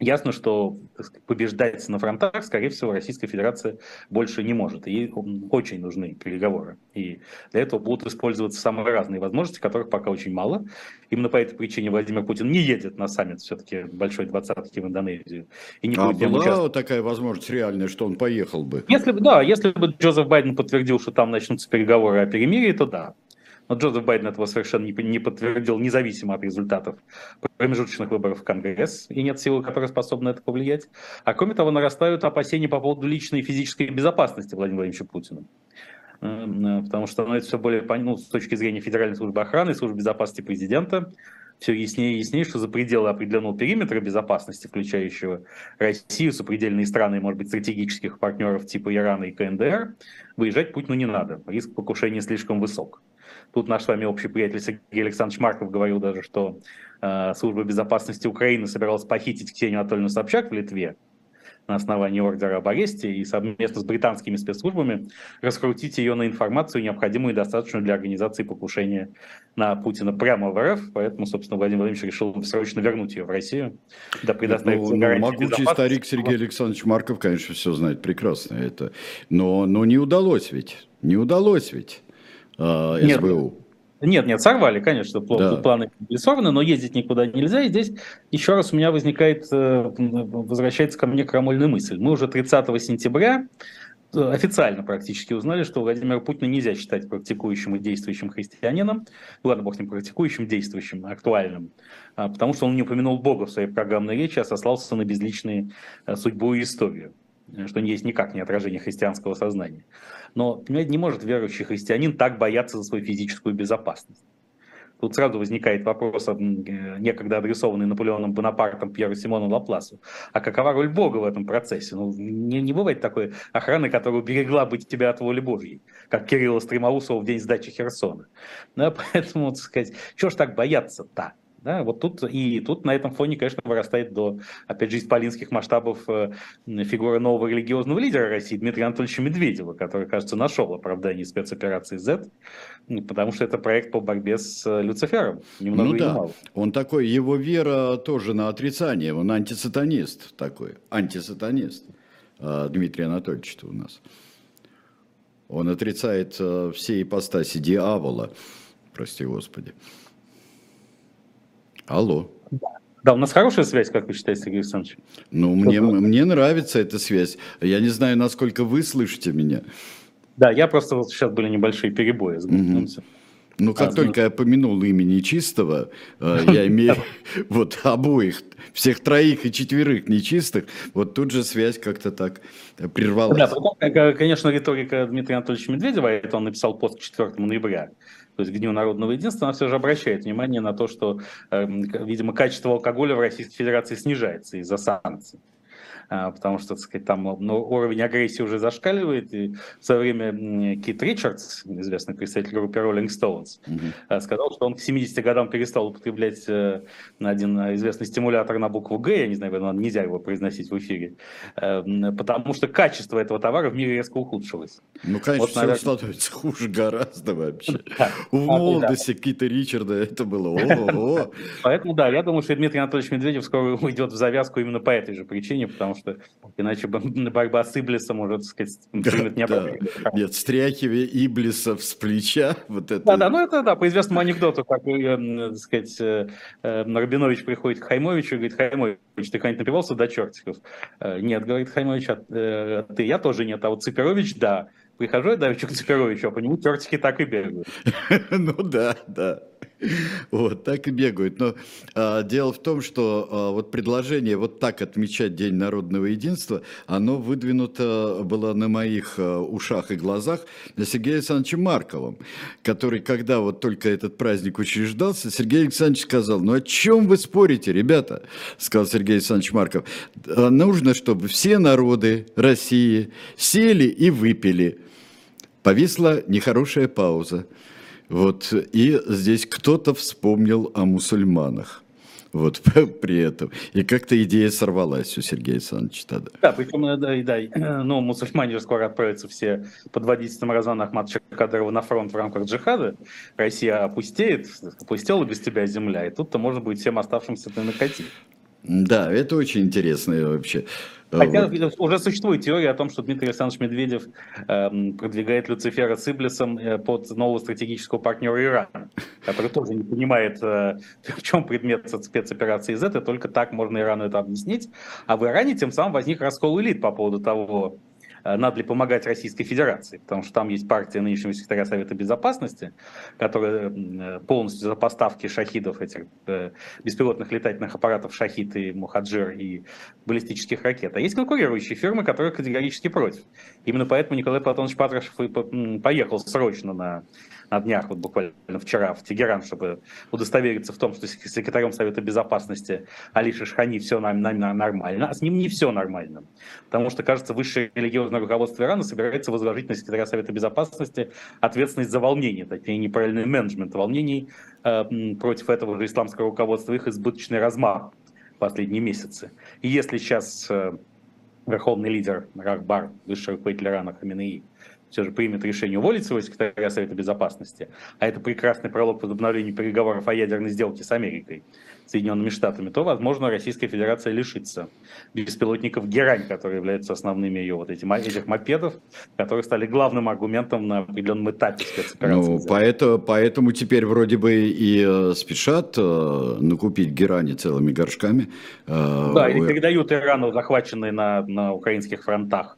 Ясно, что сказать, побеждать на фронтах, скорее всего, Российская Федерация больше не может. Ей очень нужны переговоры. И для этого будут использоваться самые разные возможности, которых пока очень мало. Именно по этой причине Владимир Путин не едет на саммит все-таки большой двадцатки в Индонезию. И не а будет была участвовать. такая возможность реальная, что он поехал бы? Если бы, да, если бы Джозеф Байден подтвердил, что там начнутся переговоры о перемирии, то да. Но Джозеф Байден этого совершенно не, не подтвердил, независимо от результатов промежуточных выборов в Конгресс, и нет силы, которая способна это повлиять. А кроме того, нарастают опасения по поводу личной и физической безопасности Владимира Владимировича Путина э, э, потому что становится все более ну, с точки зрения Федеральной службы охраны, службы безопасности президента, все яснее и яснее, что за пределы определенного периметра безопасности, включающего Россию, сопредельные страны, может быть, стратегических партнеров типа Ирана и КНДР, выезжать Путину не надо. Риск покушения слишком высок. Тут наш с вами общий приятель Сергей Александрович Марков говорил даже, что э, служба безопасности Украины собиралась похитить Ксению Анатольевну Собчак в Литве на основании ордера об аресте и совместно с британскими спецслужбами раскрутить ее на информацию, необходимую и достаточную для организации покушения на Путина прямо в РФ. Поэтому, собственно, Владимир Владимирович решил срочно вернуть ее в Россию. Да, предоставить ну, ну, могучий старик Сергей Александрович Марков, конечно, все знает прекрасно это. Но, но не удалось ведь. Не удалось ведь э, СБУ. Нет, нет, сорвали, конечно, да. планы рисованы, но ездить никуда нельзя. И здесь еще раз у меня возникает, э, возвращается ко мне крамольная мысль. Мы уже 30 сентября э, официально практически узнали, что Владимира Путина нельзя считать практикующим и действующим христианином, ладно, бог ним, практикующим, действующим, актуальным, а, потому что он не упомянул Бога в своей программной речи, а сослался на безличные э, судьбу и историю, что не есть никак не отражение христианского сознания. Но, понимаете, не может верующий христианин так бояться за свою физическую безопасность. Тут сразу возникает вопрос, некогда адресованный Наполеоном Бонапартом Пьеру Симону Лапласу. А какова роль Бога в этом процессе? Ну, не, не бывает такой охраны, которая берегла быть тебя от воли Божьей, как Кирилла Стремоусова в день сдачи Херсона. Да, поэтому, так сказать, чего ж так бояться-то? Да, вот тут и тут на этом фоне, конечно, вырастает до, опять же, исполинских масштабов э, фигура нового религиозного лидера России Дмитрия Анатольевича Медведева, который, кажется, нашел оправдание спецоперации Z, потому что это проект по борьбе с э, Люцифером. Немного ну да, мало. он такой, его вера тоже на отрицание, он антисатанист такой, антисатанист, э, Дмитрий Анатольевич у нас. Он отрицает все ипостаси дьявола, прости господи. Алло. Да, у нас хорошая связь, как вы считаете, Сергей Александрович? Ну, мне, мне нравится эта связь. Я не знаю, насколько вы слышите меня. Да, я просто вот сейчас были небольшие перебои. Угу. Ну, как а, только ну... я помянул имя нечистого, э, я имею вот обоих, всех троих и четверых нечистых, вот тут же связь как-то так прервалась. Да, потом, конечно, риторика Дмитрия Анатольевича Медведева, это он написал пост 4 ноября, то есть к Дню народного единства, она все же обращает внимание на то, что, эм, видимо, качество алкоголя в Российской Федерации снижается из-за санкций. А, потому что, так сказать, там ну, уровень агрессии уже зашкаливает. И в свое время Кит Ричардс, известный представитель группы Rolling Stones, mm-hmm. сказал, что он к 70 годам перестал употреблять э, один известный стимулятор на букву «Г», я не знаю, нельзя его произносить в эфире, э, потому что качество этого товара в мире резко ухудшилось. Ну, конечно, вот, наверное... становится хуже гораздо вообще. У молодости Кита Ричарда это было Поэтому, да, я думаю, что Дмитрий Анатольевич Медведев скоро уйдет в завязку именно по этой же причине, потому что иначе борьба с Иблисом уже, так сказать, примет необходимость. Да. Нет, стряхивая Иблисов с плеча, вот это... Да, да, ну это, да, по известному анекдоту, как, э, так сказать, э, э, Рабинович приходит к Хаймовичу и говорит, Хаймович, ты когда-нибудь напивался до чертиков? Нет, говорит Хаймович, а ты? Я тоже нет, а вот Цыперович, да. Прихожу я давеча к Цыперовичу, а по нему чертики так и бегают. Ну да, да. Вот, так и бегают. Но а, дело в том, что а, вот предложение вот так отмечать День народного единства, оно выдвинуто было на моих а, ушах и глазах Сергея Александровича Марковым, который, когда вот только этот праздник учреждался, Сергей Александрович сказал, ну о чем вы спорите, ребята, сказал Сергей Александрович Марков, «А, нужно, чтобы все народы России сели и выпили. Повисла нехорошая пауза. Вот, и здесь кто-то вспомнил о мусульманах. Вот при этом. И как-то идея сорвалась у Сергея Александровича тогда. Да, причем, э, да, да, ну, мусульмане же скоро отправятся все под водительством Разана Ахмадовича Кадырова на фронт в рамках джихада. Россия опустеет, опустела без тебя земля, и тут-то можно будет всем оставшимся накатить. Да, это очень интересно вообще. Хотя вот. уже существует теория о том, что Дмитрий Александрович Медведев э, продвигает Люцифера с Иблисом э, под нового стратегического партнера Ирана, который тоже не понимает, э, в чем предмет спецоперации Z, и только так можно Ирану это объяснить. А в Иране тем самым возник раскол элит по поводу того, Э, надо ли помогать Российской Федерации, потому что там есть партия нынешнего секретаря Совета Безопасности, которая э, полностью за поставки шахидов, этих э, беспилотных летательных аппаратов «Шахид» и «Мухаджир» и баллистических ракет. А есть конкурирующие фирмы, которые категорически против. Именно поэтому Николай Платонович Патрушев поехал срочно на на днях, вот буквально вчера в Тегеран, чтобы удостовериться в том, что с секретарем Совета Безопасности Али Шишхани все нормально, а с ним не все нормально. Потому что, кажется, высшее религиозное руководство Ирана собирается возложить на секретаря Совета Безопасности ответственность за волнение, точнее, неправильный менеджмент волнений э, против этого же исламского руководства, их избыточный размах в последние месяцы. И если сейчас э, верховный лидер Рахбар, высший руководитель Ирана Хаминеи, все же примет решение уволить своего секретаря Совета Безопасности, а это прекрасный пролог возобновлению переговоров о ядерной сделке с Америкой, Соединенными Штатами, то, возможно, Российская Федерация лишится беспилотников «Герань», которые являются основными ее вот этих, этих мопедов, которые стали главным аргументом на определенном этапе спецоперации. Ну, поэтому, поэтому теперь вроде бы и э, спешат э, накупить «Герани» целыми горшками. Э, да, и передают Ирану захваченные на, на украинских фронтах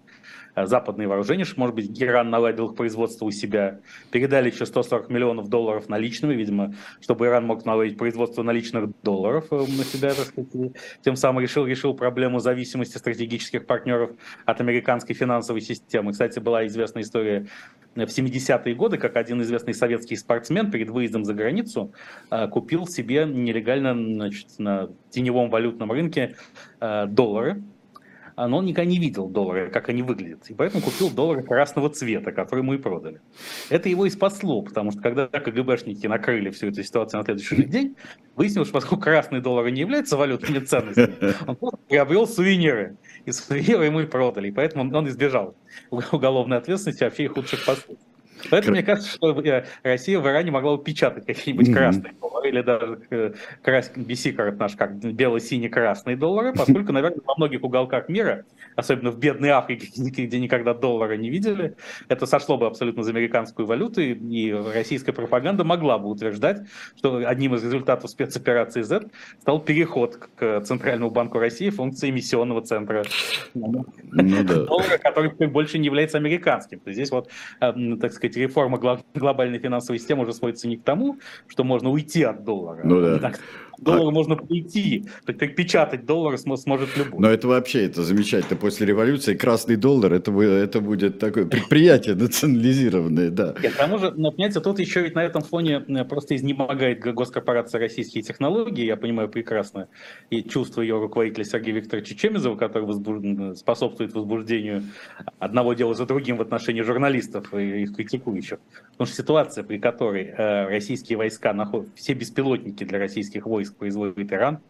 западные вооружения, что, может быть, Иран наладил их производство у себя. Передали еще 140 миллионов долларов наличными, видимо, чтобы Иран мог наладить производство наличных долларов э, на себя, так сказать. Тем самым решил, решил проблему зависимости стратегических партнеров от американской финансовой системы. Кстати, была известная история в 70-е годы, как один известный советский спортсмен перед выездом за границу э, купил себе нелегально значит, на теневом валютном рынке доллары, но он никогда не видел доллары, как они выглядят. И поэтому купил доллары красного цвета, которые мы и продали. Это его и спасло, потому что когда КГБшники накрыли всю эту ситуацию на следующий день, выяснилось, что поскольку красные доллары не являются валютными ценностями, он просто приобрел сувениры. И сувениры ему и продали. И поэтому он избежал уголовной ответственности, вообще и худших последствий. Поэтому мне кажется, что э, Россия в Иране могла бы печатать какие-нибудь mm-hmm. красные доллары, или даже э, крас... BC наш, как бело-сине-красные доллары, поскольку, наверное, во многих уголках мира, особенно в бедной Африке, где никогда доллара не видели, это сошло бы абсолютно за американскую валюту, и российская пропаганда могла бы утверждать, что одним из результатов спецоперации Z стал переход к Центральному банку России функции эмиссионного центра ну, да. доллара, который больше не является американским. То здесь вот, э, так сказать, реформа глобальной финансовой системы уже сводится не к тому, что можно уйти от доллара. Ну, да доллара а... можно прийти, печатать доллар сможет любой. Но это вообще, это замечательно. После революции красный доллар, это, это будет такое предприятие национализированное, да. К тому же, но, понимаете, тут еще ведь на этом фоне э, просто изнемогает госкорпорация «Российские технологии», я понимаю прекрасно, и чувство ее руководителя Сергея Викторовича Чемизова, который возбуж... способствует возбуждению одного дела за другим в отношении журналистов и их критикующих. Потому что ситуация, при которой э, российские войска находят, все беспилотники для российских войск войск производит Иран,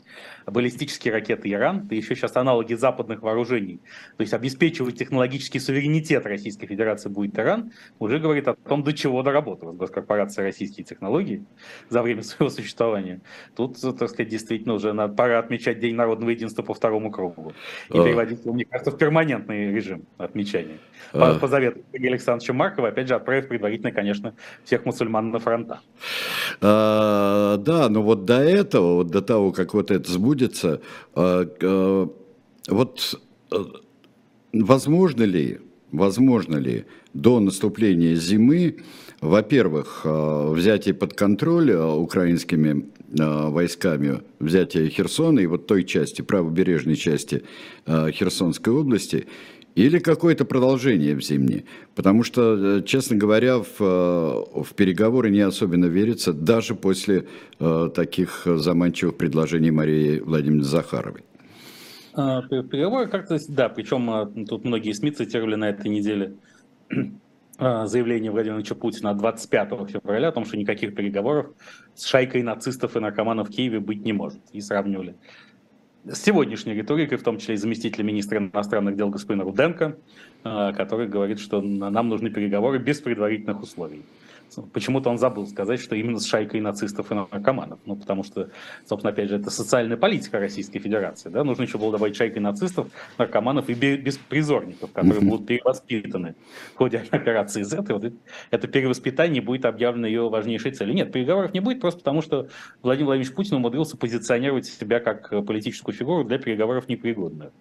баллистические ракеты Иран, да еще сейчас аналоги западных вооружений, то есть обеспечивать технологический суверенитет Российской Федерации будет Иран, уже говорит о том, до чего доработала госкорпорация российские технологии за время своего существования. Тут, так сказать, действительно уже надо, пора отмечать День народного единства по второму кругу и а... переводить его, мне кажется, в перманентный режим отмечания. А... По, по завету Сергея Александровича Маркова, опять же, отправив предварительно, конечно, всех мусульман на фронта. А, да, но вот до этого вот до того, как вот это сбудется, а, а, вот э, возможно ли, возможно ли до наступления зимы, во-первых, а, взятие под контроль украинскими войсками, взятие Херсона и вот той части, правобережной части Херсонской области, или какое-то продолжение в зимней. Потому что, э, честно говоря, в, э, в переговоры не особенно верится, даже после э, таких заманчивых предложений Марии Владимировны Захаровой. А, переговоры как-то, да, причем тут многие СМИ цитировали на этой неделе а, заявление Владимира Путина от 25 февраля о том, что никаких переговоров с шайкой нацистов и наркоманов в Киеве быть не может. И сравнивали сегодняшней риторикой, в том числе и заместителя министра иностранных дел господина Руденко, э, который говорит, что нам нужны переговоры без предварительных условий. Почему-то он забыл сказать, что именно с шайкой нацистов и наркоманов. Ну, потому что, собственно, опять же, это социальная политика Российской Федерации. Да? Нужно еще было добавить шайкой нацистов, наркоманов и беспризорников, которые будут перевоспитаны в ходе операции Z. И вот это перевоспитание будет объявлено ее важнейшей целью. Нет, переговоров не будет, просто потому что Владимир Владимирович Путин умудрился позиционировать себя как политическую фигуру для переговоров непригодную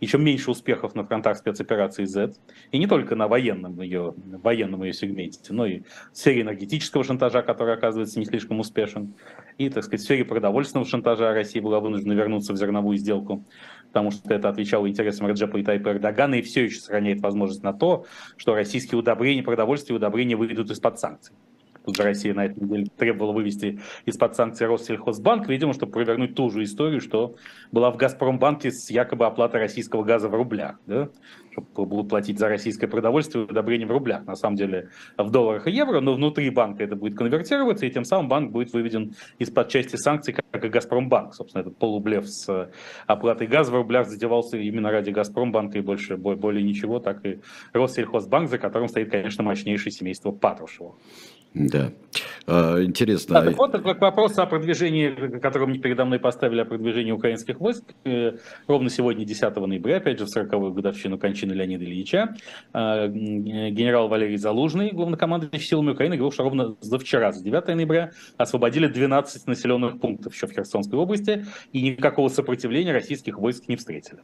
еще меньше успехов на фронтах спецоперации Z, и не только на военном ее, военном ее сегменте, но и в сфере энергетического шантажа, который оказывается не слишком успешен, и, так сказать, в сфере продовольственного шантажа Россия была вынуждена вернуться в зерновую сделку, потому что это отвечало интересам Раджепа и Тайпа Эрдогана, и все еще сохраняет возможность на то, что российские удобрения, продовольствие и удобрения выйдут из-под санкций. Тут Россия на этой неделе требовала вывести из-под санкций Россельхозбанк, видимо, чтобы провернуть ту же историю, что была в Газпромбанке с якобы оплатой российского газа в рублях. Да? Чтобы будут платить за российское продовольствие удобрение в рублях. На самом деле в долларах и евро, но внутри банка это будет конвертироваться, и тем самым банк будет выведен из-под части санкций, как и Газпромбанк. Собственно, этот полублев с оплатой газа в рублях задевался именно ради Газпромбанка и больше, более ничего, так и Россельхозбанк, за которым стоит, конечно, мощнейшее семейство Патрушева. Да. А, интересно. Да, так вот, к вопросу о продвижении, который мне передо мной поставили, о продвижении украинских войск. Э, ровно сегодня, 10 ноября, опять же, в 40-ю годовщину кончины Леонида Ильича, а, генерал Валерий Залужный, главнокомандующий силами Украины, говорил, что ровно за вчера, за 9 ноября, освободили 12 населенных пунктов еще в Херсонской области, и никакого сопротивления российских войск не встретили.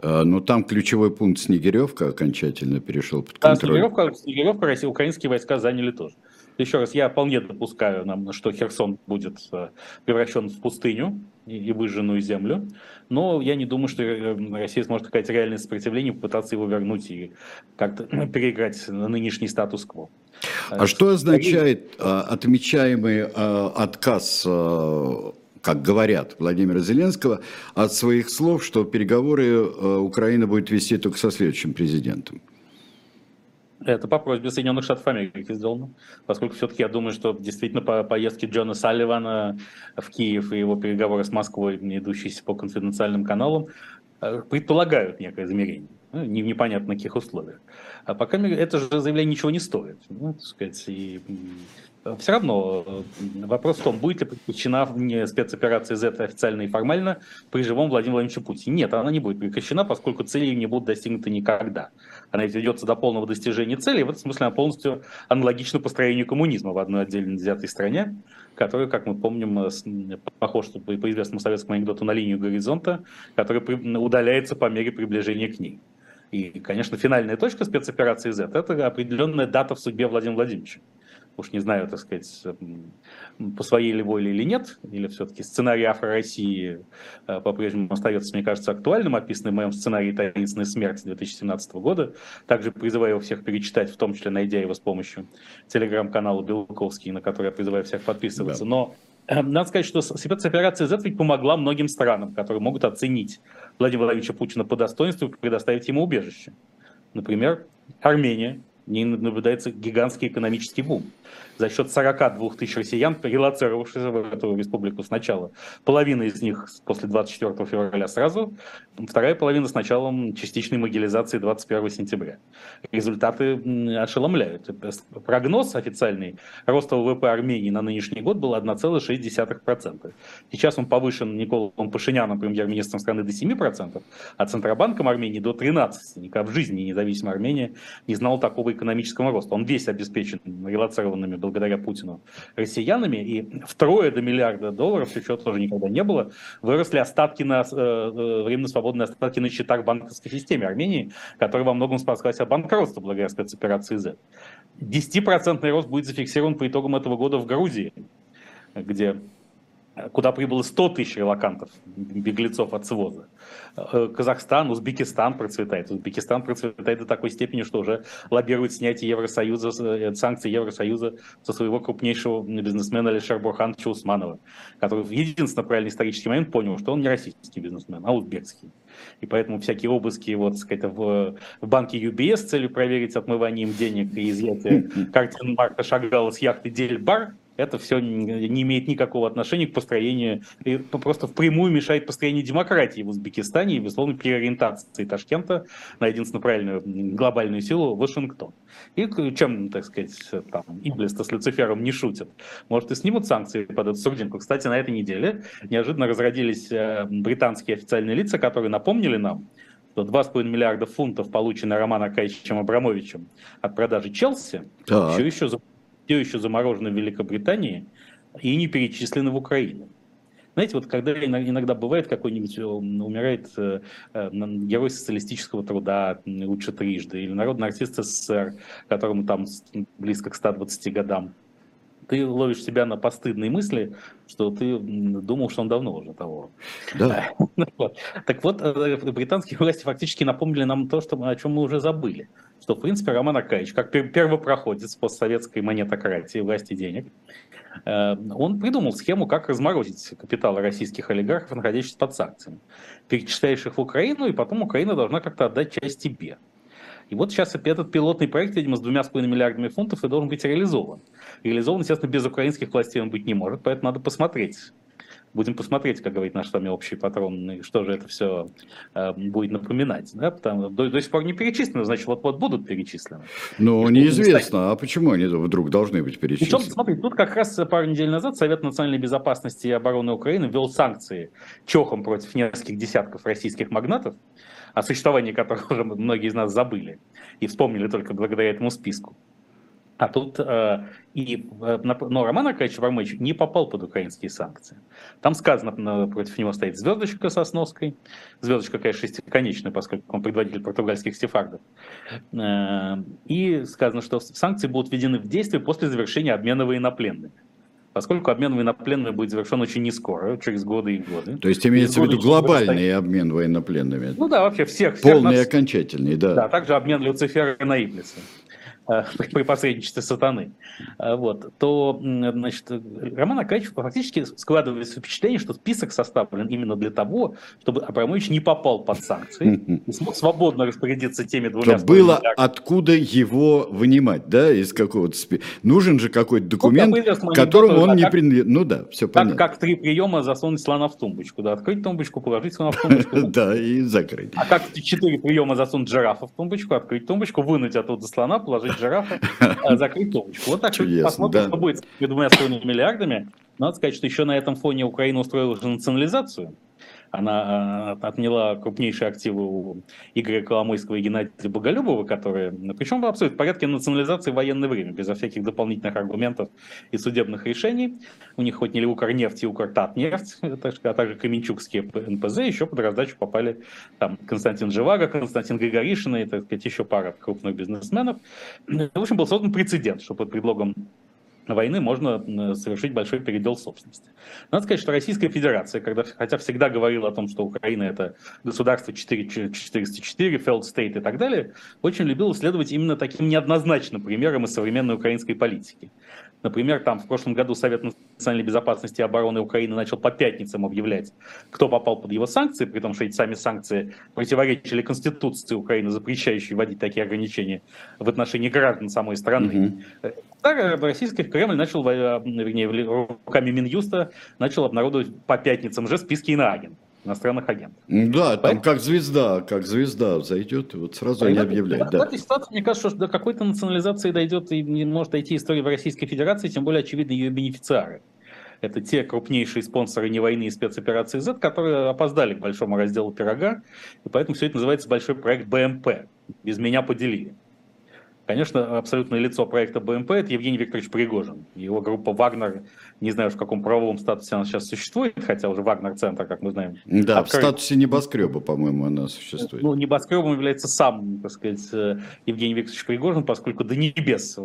А, но там ключевой пункт Снегиревка окончательно перешел под контроль. Да, Снегиревка, Снегиревка Россия, украинские войска заняли тоже. Еще раз, я вполне допускаю, нам, что Херсон будет э, превращен в пустыню и выжженную землю, но я не думаю, что э, Россия сможет оказать реальное сопротивление, попытаться его вернуть и как-то переиграть на нынешний статус-кво. А что означает отмечаемый отказ как говорят Владимира Зеленского, от своих слов, что переговоры э, Украина будет вести только со следующим президентом. Это по просьбе Соединенных Штатов Америки сделано, поскольку все-таки я думаю, что действительно по поездке Джона Салливана в Киев и его переговоры с Москвой, идущиеся по конфиденциальным каналам, э, предполагают некое измерение. ну, непонятно на каких условиях. А пока это же заявление ничего не стоит. Ну, так сказать, и все равно э, вопрос в том, будет ли прекращена спецоперация Z официально и формально при живом Владимире Владимировиче Путине. Нет, она не будет прекращена, поскольку цели не будут достигнуты никогда. Она ведь ведется до полного достижения цели, в этом смысле она полностью аналогична построению коммунизма в одной отдельно взятой стране, которая, как мы помним, э, похож по, известному советскому анекдоту на линию горизонта, которая удаляется по мере приближения к ней. И, конечно, финальная точка спецоперации Z – это определенная дата в судьбе Владимира Владимировича уж не знаю, так сказать, по своей ли воле или нет, или все-таки сценарий Афро-России э, по-прежнему остается, мне кажется, актуальным, описанный в моем сценарии «Таинственная смерть» 2017 года. Также призываю всех перечитать, в том числе найдя его с помощью телеграм-канала Белковский, на который я призываю всех подписываться. Да. Но э, надо сказать, что спецоперация Z ведь помогла многим странам, которые могут оценить Владимира Владимировича Путина по достоинству и предоставить ему убежище. Например, Армения, не наблюдается гигантский экономический бум за счет 42 тысяч россиян, релацировавшихся в эту республику сначала. Половина из них после 24 февраля сразу, вторая половина с началом частичной могилизации 21 сентября. Результаты ошеломляют. Прогноз официальный роста ВВП Армении на нынешний год был 1,6%. Сейчас он повышен Николом Пашиняном, премьер-министром страны, до 7%, а Центробанком Армении до 13%. Никогда в жизни независимая Армения не знала такого экономического роста. Он весь обеспечен релацированными благодаря Путину россиянами, и втрое до миллиарда долларов, чего тоже никогда не было, выросли остатки на, э, э, временно свободные остатки на счетах банковской системе Армении, которая во многом спаслась от банкротства благодаря спецоперации Z. 10% рост будет зафиксирован по итогам этого года в Грузии, где куда прибыло 100 тысяч релакантов, беглецов от СВОЗа. Э, Казахстан, Узбекистан процветает. Узбекистан процветает до такой степени, что уже лоббирует снятие Евросоюза, э, санкций Евросоюза со своего крупнейшего бизнесмена Алишер Бурхановича Усманова, который в единственный правильный исторический момент понял, что он не российский бизнесмен, а узбекский. И поэтому всякие обыски вот, сказать, в, в банке UBS с целью проверить отмывание им денег и изъятие картин Марка Шагала с яхты Дельбар это все не имеет никакого отношения к построению, просто впрямую мешает построению демократии в Узбекистане и, безусловно, переориентации Ташкента на единственно правильную глобальную силу Вашингтон. И чем, так сказать, там, Иблис-то с Люцифером не шутят. Может, и снимут санкции под эту сурдинку. Кстати, на этой неделе неожиданно разродились э, британские официальные лица, которые напомнили нам, что 2,5 миллиарда фунтов, полученные Романом Акаевичем Абрамовичем от продажи Челси, так. все еще все еще заморожены в Великобритании и не перечислены в Украину. Знаете, вот когда иногда бывает какой-нибудь, э, умирает э, э, герой социалистического труда лучше трижды, или народный артист СССР, которому там близко к 120 годам, ты ловишь себя на постыдные мысли, что ты думал, что он давно уже того. Да. Так вот, британские власти фактически напомнили нам то, что, о чем мы уже забыли что, в принципе, Роман Акаевич, как первопроходец постсоветской монетократии, власти денег, э, он придумал схему, как разморозить капиталы российских олигархов, находящихся под санкциями. Перечисляешь их в Украину, и потом Украина должна как-то отдать часть тебе. И вот сейчас этот пилотный проект, видимо, с двумя с половиной миллиардами фунтов и должен быть реализован. Реализован, естественно, без украинских властей он быть не может, поэтому надо посмотреть, Будем посмотреть, как говорит наш с вами общий патрон, что же это все э, будет напоминать. Да? Потому, до, до сих пор не перечислены, значит, вот-вот будут перечислены. Ну, неизвестно, а почему они вдруг должны быть перечислены? Причем, смотри, тут как раз пару недель назад Совет национальной безопасности и обороны Украины ввел санкции чохом против нескольких десятков российских магнатов, о существовании которых уже многие из нас забыли и вспомнили только благодаря этому списку. А тут э, и, э, но Роман Аркадьевич Абрамович не попал под украинские санкции. Там сказано, против него стоит звездочка Сосновской. Звездочка, конечно, шестиконечная, поскольку он предводитель португальских сефардов. Э, и сказано, что санкции будут введены в действие после завершения обмена военнопленными. Поскольку обмен военнопленными будет завершен очень не скоро, через годы и годы. То есть имеется в виду глобальный обмен военнопленными? Ну да, вообще всех. всех Полный и окончательный, да. Да, также обмен Люцифера на Иблиса. Э, при посредничестве сатаны, э, вот, то, значит, Роман Акадьевич фактически складывается впечатление, что список составлен именно для того, чтобы Абрамович не попал под санкции и смог свободно распорядиться теми двумя... Чтобы было откуда его вынимать, да, из какого-то списка. Нужен же какой-то документ, ну, которому он а не принадлежит. Ну да, все понятно. Как три приема засунуть слона в тумбочку, да, открыть тумбочку, положить слона в тумбочку. Да, и закрыть. А как четыре приема засунуть жирафа в тумбочку, открыть тумбочку, вынуть оттуда слона, положить жирафа, а, закрыть точку. Вот так Чудесно, посмотрим, да. что будет с двумя миллиардами. Надо сказать, что еще на этом фоне Украина устроила же национализацию. Она а, отняла крупнейшие активы у Игоря Коломойского и Геннадия Боголюбова, которые, причем абсолютно в порядке национализации в военное время, безо всяких дополнительных аргументов и судебных решений. У них хоть не Укрнефть и Укртатнефть, а также Каменчукские НПЗ, еще под раздачу попали там Константин Живаго, Константин Григоришин и, так сказать, еще пара крупных бизнесменов. В общем, был создан прецедент, что под предлогом войны можно совершить большой передел собственности. Надо сказать, что Российская Федерация, когда, хотя всегда говорила о том, что Украина это государство 4, 404, failed state и так далее, очень любила следовать именно таким неоднозначным примерам из современной украинской политики. Например, там в прошлом году Совет национальной безопасности и обороны Украины начал по пятницам объявлять, кто попал под его санкции, при том, что эти сами санкции противоречили Конституции Украины, запрещающей вводить такие ограничения в отношении граждан самой страны. Mm-hmm. Российский Кремль начал, э, вернее, руками Минюста начал обнародовать по пятницам же списки иноагентов иностранных агентов. Да, там как звезда, как звезда зайдет, вот сразу они объявляют. Да. В этой ситуации, мне кажется, что до какой-то национализации дойдет и не может дойти история в Российской Федерации, тем более, очевидно, ее бенефициары. Это те крупнейшие спонсоры не войны и спецоперации Z, которые опоздали к большому разделу пирога, и поэтому все это называется большой проект БМП. Без меня поделили. Конечно, абсолютное лицо проекта БМП – это Евгений Викторович Пригожин. Его группа «Вагнер», не знаю, в каком правовом статусе она сейчас существует, хотя уже «Вагнер-центр», как мы знаем. Да, открыт... в статусе небоскреба, по-моему, она существует. Ну, небоскребом является сам, так сказать, Евгений Викторович Пригожин, поскольку до небес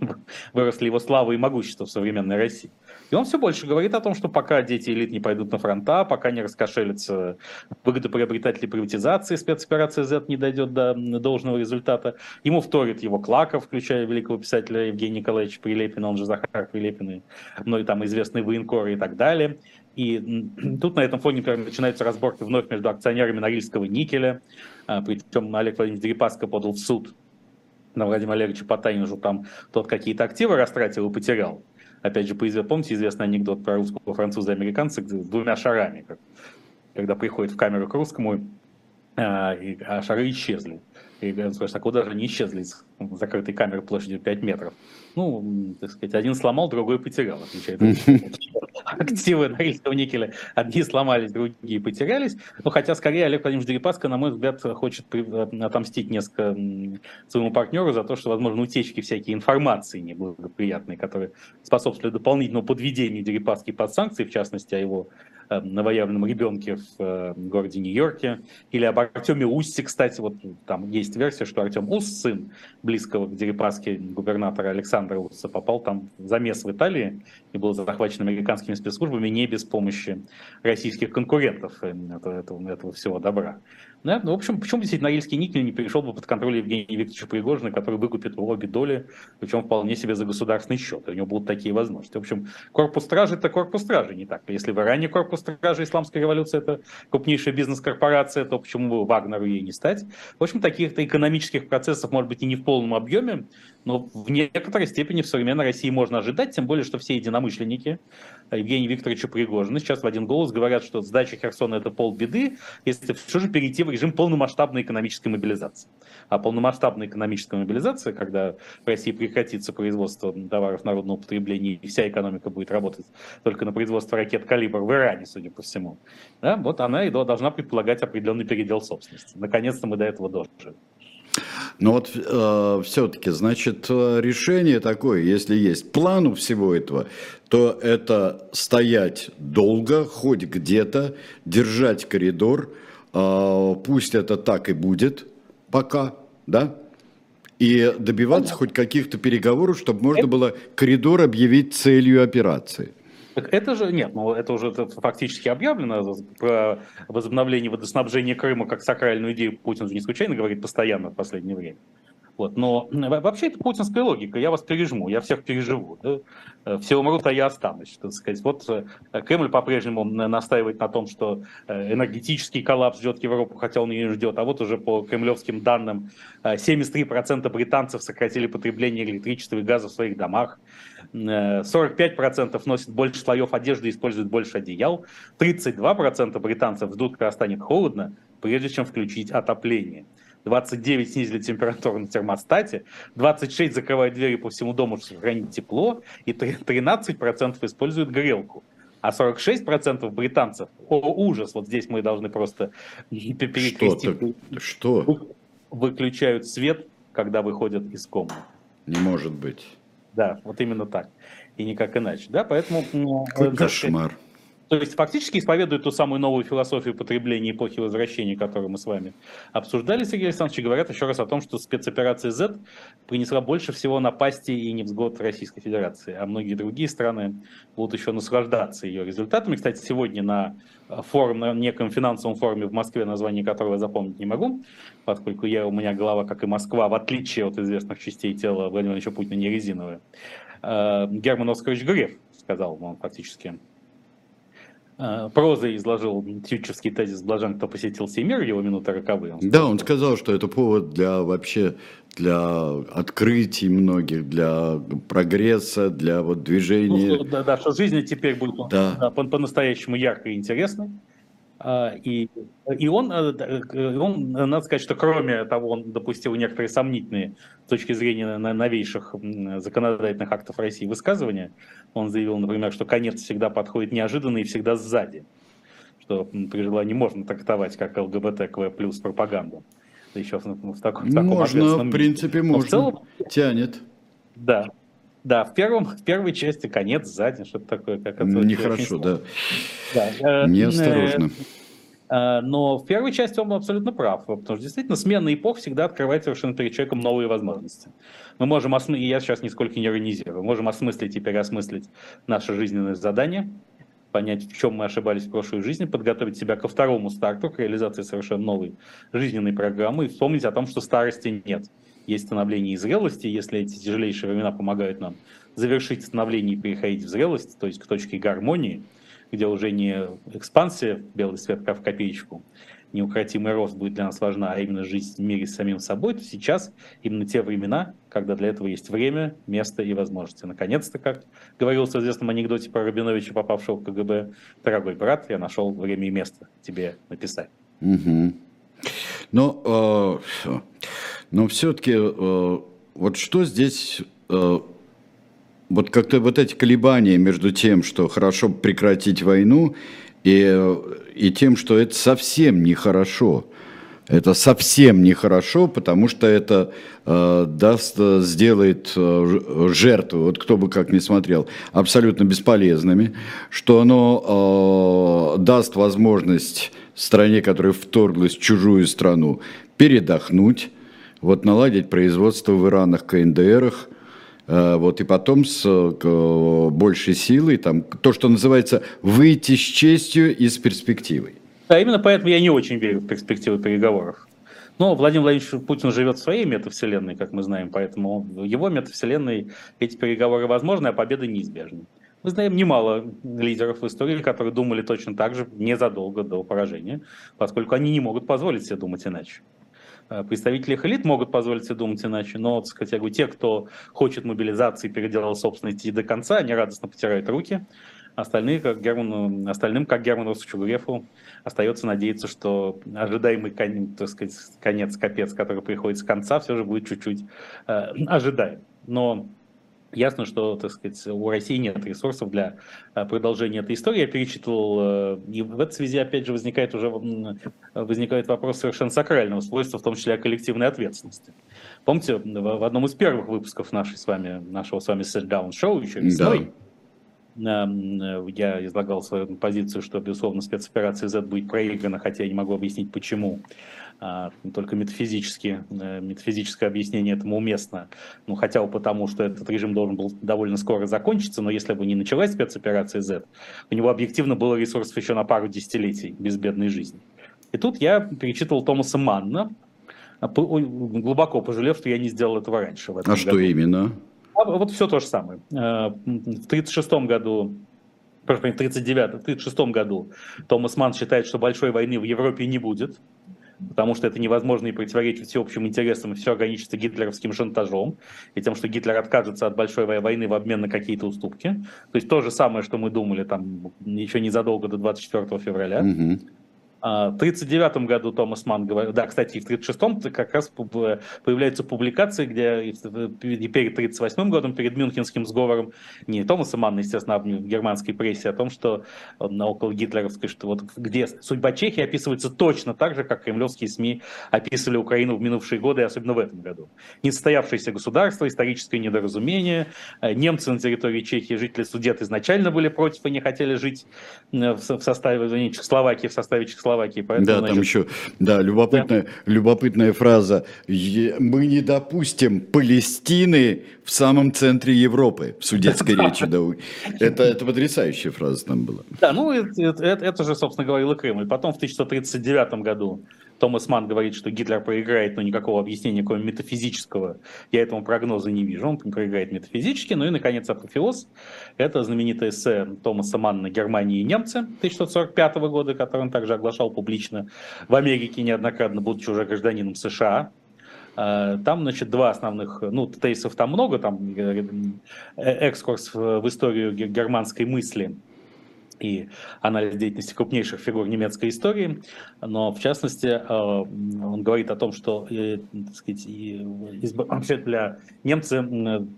выросли его слава и могущество в современной России. И он все больше говорит о том, что пока дети элит не пойдут на фронта, пока не раскошелятся выгодоприобретатели приватизации, спецоперация Z не дойдет до должного результата, ему вторит его Клаков, включая великого писателя Евгения Николаевича Прилепина, он же Захар Прилепин, ну и там известные военкоры и так далее. И тут на этом фоне, например, начинаются разборки вновь между акционерами Норильского никеля, а, причем Олег Владимирович Дерипаска подал в суд на Владимира Олеговича Потанина, что там тот какие-то активы растратил и потерял. Опять же, помните известный анекдот про русского француза и американца с двумя шарами, когда приходит в камеру к русскому, а, а шары исчезли. И он спрашивает, а куда же они исчезли из закрытой камеры площадью 5 метров? Ну, так сказать, один сломал, другой потерял, отвечает. Активы Норильского никеля, одни сломались, другие потерялись. Ну, хотя, скорее, Олег Владимирович Дерипаска, на мой взгляд, хочет отомстить несколько своему партнеру за то, что, возможно, утечки всякие информации неблагоприятные, которые способствовали дополнительному подведению Дерипаски под санкции, в частности, о его Э, новоявленном ребенке в э, городе Нью-Йорке, или об Артеме Уссе, кстати, вот там есть версия, что Артем Ус, сын близкого к Дерипаске губернатора Александра Усса, попал там в замес в Италии и был захвачен американскими спецслужбами не без помощи российских конкурентов э, этого, этого, этого всего добра. Да? Ну, в общем, почему действительно Норильский никель не перешел бы под контроль Евгения Викторовича Пригожина, который выкупит обе доли, причем вполне себе за государственный счет. У него будут такие возможности. В общем, корпус стражи – это корпус стражи, не так. Если в Иране корпус стражи исламской революции – это крупнейшая бизнес-корпорация, то почему бы Вагнеру ей не стать? В общем, таких-то экономических процессов, может быть, и не в полном объеме, но в некоторой степени в современной России можно ожидать, тем более, что все единомышленники Евгения Викторовича Пригожина сейчас в один голос говорят, что сдача Херсона – это полбеды, если все же перейти в режим полномасштабной экономической мобилизации. А полномасштабная экономическая мобилизация, когда в России прекратится производство товаров народного потребления и вся экономика будет работать только на производство ракет «Калибр» в Иране, судя по всему, да, вот она и должна предполагать определенный передел собственности. Наконец-то мы до этого дожили. Но вот э, все-таки, значит, решение такое, если есть план у всего этого, то это стоять долго, хоть где-то, держать коридор, э, пусть это так и будет пока, да, и добиваться Понятно. хоть каких-то переговоров, чтобы можно было коридор объявить целью операции. Так это же, нет, ну это уже фактически объявлено, про возобновление водоснабжения Крыма как сакральную идею Путин же не случайно говорит постоянно в последнее время. Вот. Но вообще это путинская логика. Я вас пережму, я всех переживу. Да? Э, все умрут, а я останусь. Так сказать. Вот э, Кремль по-прежнему настаивает на том, что э, энергетический коллапс ждет Европу, хотя он ее ждет. А вот уже по кремлевским данным 73% британцев сократили потребление электричества и газа в своих домах. 45% носят больше слоев одежды и используют больше одеял. 32% британцев ждут, когда станет холодно, прежде чем включить отопление. 29 снизили температуру на термостате, 26 закрывают двери по всему дому, чтобы сохранить тепло, и 13% используют грелку. А 46% британцев, о, ужас, вот здесь мы должны просто перекрестить. Что? Что? Выключают свет, когда выходят из комнаты. Не может быть. Да, вот именно так. И никак иначе. Да, поэтому... Какой кошмар. Сказать, то есть фактически исповедуют ту самую новую философию потребления эпохи возвращения, которую мы с вами обсуждали, Сергей Александрович, и говорят еще раз о том, что спецоперация Z принесла больше всего напасти и невзгод Российской Федерации, а многие другие страны будут еще наслаждаться ее результатами. Кстати, сегодня на форум, на неком финансовом форуме в Москве, название которого я запомнить не могу, поскольку я, у меня голова, как и Москва, в отличие от известных частей тела Владимира Ильича Путина, не резиновая. Э, Герман Оскарович Греф сказал, он фактически прозой изложил тютчевский тезис «Блажен, кто посетил сей мир», его минуты роковые. Он да, он сказал, что это повод для вообще для открытий многих, для прогресса, для вот движения. Ну, да, да, что жизнь теперь будет да. по-настоящему яркой и интересной. А, и, и он, э, он, надо сказать, что кроме того, он допустил некоторые сомнительные с точки зрения новейших законодательных актов России высказывания. Он заявил, например, что конец всегда подходит неожиданно и всегда сзади, что при желании можно трактовать как ЛГБТКВ плюс пропаганду. Еще в, в, таком, в таком Можно, в принципе, можно. В целом, Тянет. Да, да, в, первом, в первой части конец сзади, что-то такое. Как это Нехорошо, да. да. Э, Неосторожно. Э, э, но в первой части он был абсолютно прав, потому что действительно смена эпох всегда открывает совершенно перед человеком новые возможности. Мы можем и я сейчас нисколько не иронизирую, можем осмыслить и переосмыслить наше жизненное задание, понять, в чем мы ошибались в прошлой жизни, подготовить себя ко второму старту, к реализации совершенно новой жизненной программы и вспомнить о том, что старости нет есть становление и зрелости, если эти тяжелейшие времена помогают нам завершить становление и переходить в зрелость, то есть к точке гармонии, где уже не экспансия, белый свет в копеечку, неукротимый рост будет для нас важна, а именно жизнь в мире с самим собой, то сейчас именно те времена, когда для этого есть время, место и возможности. Наконец-то, как говорилось в известном анекдоте про Рабиновича, попавшего в КГБ, дорогой брат, я нашел время и место тебе написать. Угу. Ну, э, но все-таки э, вот что здесь, э, вот как-то вот эти колебания между тем, что хорошо прекратить войну, и, и тем, что это совсем нехорошо. Это совсем нехорошо, потому что это э, даст, сделает э, жертву, вот кто бы как ни смотрел, абсолютно бесполезными, что оно э, даст возможность стране, которая вторглась в чужую страну, передохнуть, вот наладить производство в Иранах, КНДРах, э, вот, и потом с большей силой, там, то, что называется, выйти с честью и с перспективой. Да, именно поэтому я не очень верю в перспективы переговоров. Но Владимир Владимирович Путин живет в своей метавселенной, как мы знаем, поэтому в его метавселенной эти переговоры возможны, а победа неизбежна. Мы знаем немало лидеров в истории, которые думали точно так же незадолго до поражения, поскольку они не могут позволить себе думать иначе. Э, представители их элит могут позволить себе думать иначе, но, так сказать, я говорю, те, кто хочет мобилизации, переделал собственно идти до конца, они радостно потирают руки. Остальные, как Герману, остальным, как Герману Росчугрефу, остается надеяться, что ожидаемый конец, так сказать, конец, капец, который приходит с конца, все же будет чуть-чуть э, ожидаем. Но Ясно, что, так сказать, у России нет ресурсов для э, продолжения этой истории. Я перечитывал, э, и в этой связи, опять же, возникает уже возникает вопрос совершенно сакрального свойства, в том числе о коллективной ответственности. Помните, в одном из первых выпусков нашей с вами, нашего с вами sit-down шоу еще весной, да. Эм, я излагал свою позицию, что, безусловно, спецоперация Z будет проиграна, хотя я не могу объяснить, почему. А, только метафизически, э, метафизическое объяснение этому уместно. Ну, хотя бы потому, что этот режим должен был довольно скоро закончиться, но если бы не началась спецоперация Z, у него объективно было ресурсов еще на пару десятилетий безбедной жизни. И тут я перечитывал Томаса Манна, глубоко пожалев, что я не сделал этого раньше. а году. что именно? А, вот все то же самое. В 1936 году прошу прощения, 39 1936 году Томас Манн считает, что большой войны в Европе не будет, потому что это невозможно и противоречит всеобщим интересам, и все ограничится гитлеровским шантажом, и тем, что Гитлер откажется от большой войны в обмен на какие-то уступки. То есть то же самое, что мы думали там еще незадолго до 24 февраля. Угу. А, в 1939 году Томас Ман говорил, да, кстати, в 1936 как раз появляются публикации, где и перед 1938 годом, перед Мюнхенским сговором, не Томаса Манна, естественно, а в германской прессе, о том, что на около гитлеровской, что вот где судьба Чехии описывается точно так же, как кремлевские СМИ описывали Украину в минувшие годы, особенно в этом году. Несостоявшееся государство, историческое недоразумение, э, немцы на территории Чехии, жители Судет изначально были против и не хотели жить в составе Чехословакии, в составе Чехословакии, Чехословакии. Поэтому, да, там еще, да, любопытная, да. любопытная фраза. Мы не допустим Палестины в самом центре Европы, в судетской речи. Да. Это, это потрясающая фраза там была. Да, ну это, это, это же, собственно, говорил и Крым. И потом в 1939 году Томас Ман говорит, что Гитлер проиграет, но никакого объяснения, кроме метафизического, я этому прогноза не вижу. Он проиграет метафизически. Ну и, наконец, апофеоз. Это знаменитое эссе Томаса Манна «Германия и немцы» 1945 года, который он также оглашал публично в Америке неоднократно, будучи уже гражданином США. А, там, значит, два основных, ну, тейсов там много, там э, экскурс в историю германской мысли – и анализ деятельности крупнейших фигур немецкой истории, но в частности э, он говорит о том, что э, так сказать, вообще для немцы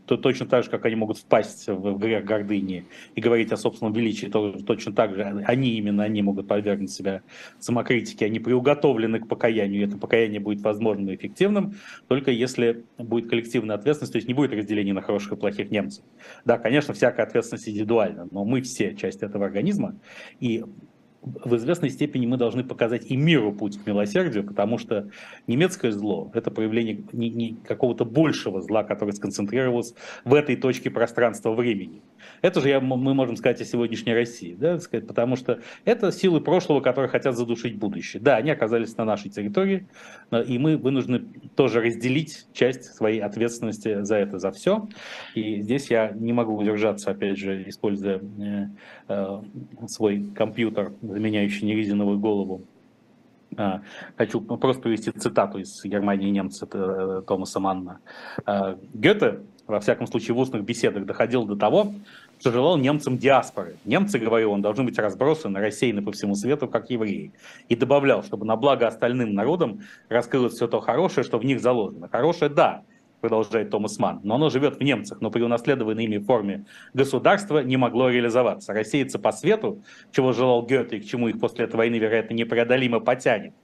то точно так же, как они могут впасть в грех гордыни и говорить о собственном величии, то точно так же они именно они могут подвергнуть себя самокритике, они приуготовлены к покаянию, и это покаяние будет возможным и эффективным, только если будет коллективная ответственность, то есть не будет разделения на хороших и плохих немцев. Да, конечно, всякая ответственность индивидуальна, но мы все часть этого организма, механизма. И в известной степени мы должны показать и миру путь к милосердию, потому что немецкое зло – это проявление не, не какого-то большего зла, который сконцентрировался в этой точке пространства-времени. Это же я, мы можем сказать о сегодняшней России, да, сказать, потому что это силы прошлого, которые хотят задушить будущее. Да, они оказались на нашей территории, и мы вынуждены тоже разделить часть своей ответственности за это, за все. И здесь я не могу удержаться, опять же, используя э, э, свой компьютер, заменяющий нерезиновую голову. А, хочу просто привести цитату из Германии немца э, Томаса Манна. А, Гёте, во всяком случае, в устных беседах доходил до того, что желал немцам диаспоры. Немцы, говорил он, должны быть разбросаны, рассеяны по всему свету, как евреи. И добавлял, чтобы на благо остальным народам раскрылось все то хорошее, что в них заложено. Хорошее – да, продолжает Томас Ман, но оно живет в немцах, но при унаследованной ими форме государства не могло реализоваться. Рассеяться по свету, чего желал Гёте и к чему их после этой войны, вероятно, непреодолимо потянет,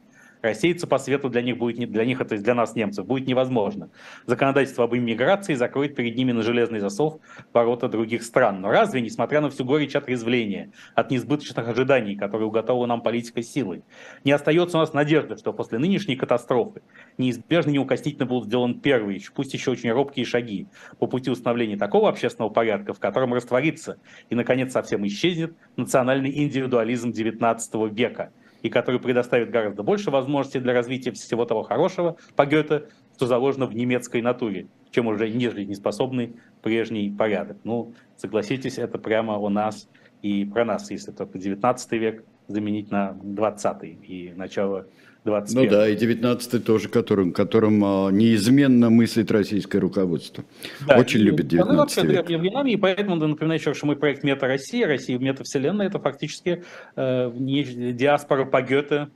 Рассеяться по свету для них будет не для них, это для нас, немцев, будет невозможно. Законодательство об иммиграции закроет перед ними на железный засов ворота других стран. Но разве, несмотря на всю горечь отрезвления, от неизбыточных ожиданий, которые уготовила нам политика силы, не остается у нас надежды, что после нынешней катастрофы неизбежно неукоснительно будут сделаны первые, пусть еще очень робкие шаги по пути установления такого общественного порядка, в котором растворится и, наконец, совсем исчезнет национальный индивидуализм XIX века – и который предоставит гораздо больше возможностей для развития всего того хорошего по Гёте, что заложено в немецкой натуре, чем уже нежели неспособный прежний порядок. Ну, согласитесь, это прямо у нас и про нас, если только 19 век заменить на 20 и начало 21 Ну да, и 19 тоже, которым, которым а, неизменно мыслит российское руководство. Да, Очень и, любит 19 ну, век. Временами, и поэтому напоминаю еще, что мой проект «Мета Россия», «Россия в метавселенной» – это фактически э, диаспора по Гёте,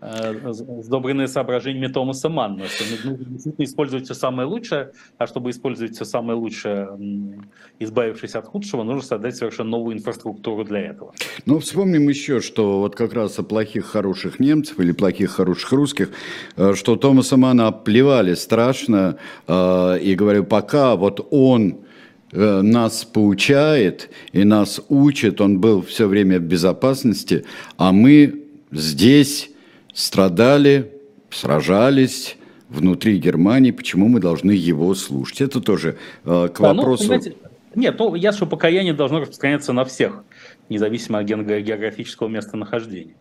сдобренные соображениями Томаса Манна, что нужно использовать все самое лучшее, а чтобы использовать все самое лучшее, избавившись от худшего, нужно создать совершенно новую инфраструктуру для этого. Ну, вспомним еще, что вот как раз о плохих хороших немцев или плохих хороших русских, э, что Томаса Манна оплевали страшно, э, и говорю, пока вот он нас поучает и нас учит, он был все время в безопасности, а мы здесь страдали, сражались внутри Германии, почему мы должны его слушать? Это тоже э, к да, ну, вопросу... Ну, нет, ну, я что покаяние должно распространяться на всех, независимо от географического местонахождения.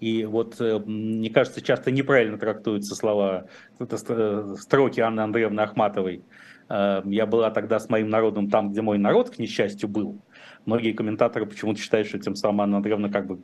И вот, э, мне кажется, часто неправильно трактуются слова, строки Анны Андреевны Ахматовой. Э, «Я была тогда с моим народом там, где мой народ, к несчастью, был». Многие комментаторы почему-то считают, что тем самым Анна Андреевна как бы,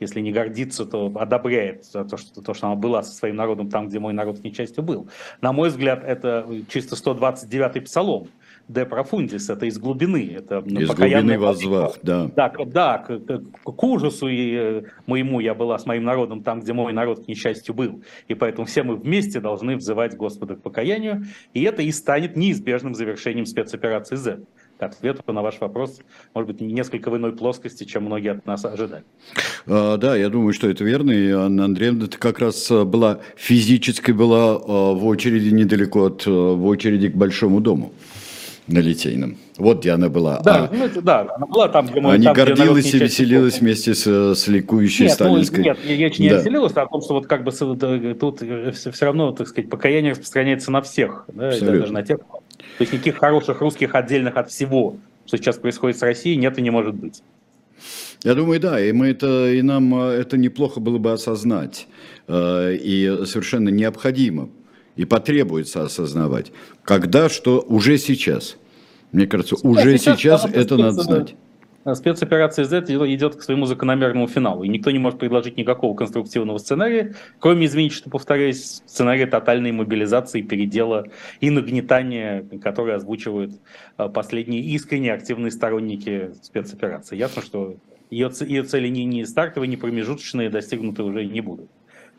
если не гордится, то одобряет то, что, то, что она была со своим народом там, где мой народ несчастью был. На мой взгляд, это чисто 129-й псалом де профундис, это из глубины. Это из глубины возвах, да. Да, да к, к, к ужасу и э, моему я была с моим народом там, где мой народ к несчастью был. И поэтому все мы вместе должны взывать Господа к покаянию, и это и станет неизбежным завершением спецоперации Z ответу на ваш вопрос, может быть, несколько в иной плоскости, чем многие от нас ожидали. А, да, я думаю, что это верно. И Анна Андреевна как раз а, была физически была а, в очереди недалеко от в очереди к Большому дому на Литейном. Вот где она была. Да, а, ну, это, да она была там, где мы... Не там, гордилась и веселилась вместе с, с ликующей нет, сталинской... Ну, нет, я не да. веселилась, а о том, что вот как бы тут все, все равно, так сказать, покаяние распространяется на всех, да, даже на тех, то есть никаких хороших русских отдельных от всего, что сейчас происходит с Россией, нет и не может быть. Я думаю, да, и мы это, и нам э, это неплохо было бы осознать, э, и совершенно необходимо, и потребуется осознавать, когда, что уже сейчас. Мне кажется, уже сейчас, сейчас это надо знать. Спецоперация Z идет к своему закономерному финалу, и никто не может предложить никакого конструктивного сценария, кроме, извините, что повторяюсь, сценария тотальной мобилизации, передела и нагнетания, которые озвучивают э, последние искренне активные сторонники спецоперации. Ясно, что ее, ее цели не, не стартовые, не промежуточные, достигнуты уже не будут.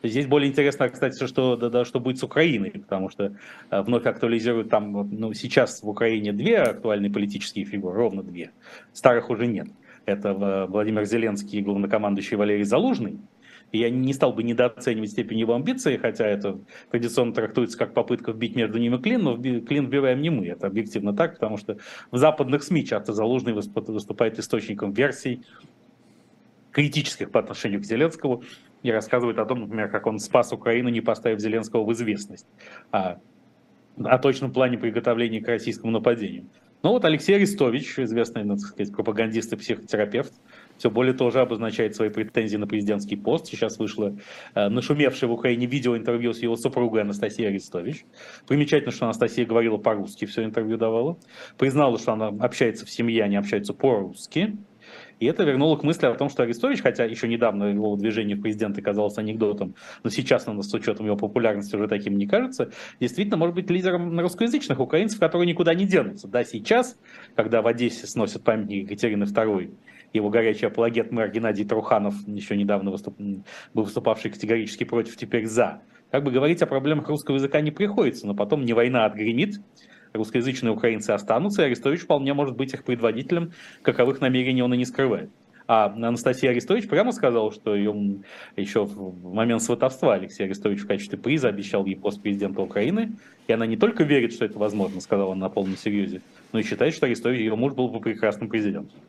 Здесь более интересно, кстати, что, да, да, что будет с Украиной, потому что э, вновь актуализируют там, ну, сейчас в Украине две актуальные политические фигуры, ровно две. Старых уже нет. Это э, Владимир Зеленский и главнокомандующий Валерий Залужный. И я не стал бы недооценивать степень его амбиции, хотя это традиционно трактуется как попытка вбить между ними клин, но клин вбиваем не мы. Это объективно так, потому что в западных СМИ часто Залужный выступает источником версий, критических по отношению к Зеленскому, и рассказывает о том, например, как он спас Украину, не поставив Зеленского в известность о, о точном плане приготовления к российскому нападению. Но вот Алексей Арестович, известный, так сказать, пропагандист и психотерапевт, все более тоже обозначает свои претензии на президентский пост. Сейчас вышло э, нашумевшее в Украине видеоинтервью с его супругой Анастасией Арестович. Примечательно, что Анастасия говорила по-русски, все интервью давала. Признала, что она общается в семье, они общаются по-русски. И это вернуло к мысли о том, что Арестович, хотя еще недавно его движение в президенты казалось анекдотом, но сейчас, наверное, с учетом его популярности уже таким не кажется, действительно может быть лидером русскоязычных украинцев, которые никуда не денутся. Да, сейчас, когда в Одессе сносят памятник Екатерины II, его горячий апологет мэр Геннадий Труханов, еще недавно выступ... был выступавший категорически против, теперь за. Как бы говорить о проблемах русского языка не приходится, но потом не война отгремит, русскоязычные украинцы останутся, и Арестович вполне может быть их предводителем, каковых намерений он и не скрывает. А Анастасия Арестович прямо сказала, что ее еще в момент сватовства Алексей Арестович в качестве приза обещал ей пост президента Украины. И она не только верит, что это возможно, сказала она на полном серьезе, но и считает, что Арестович, ее муж был бы прекрасным президентом.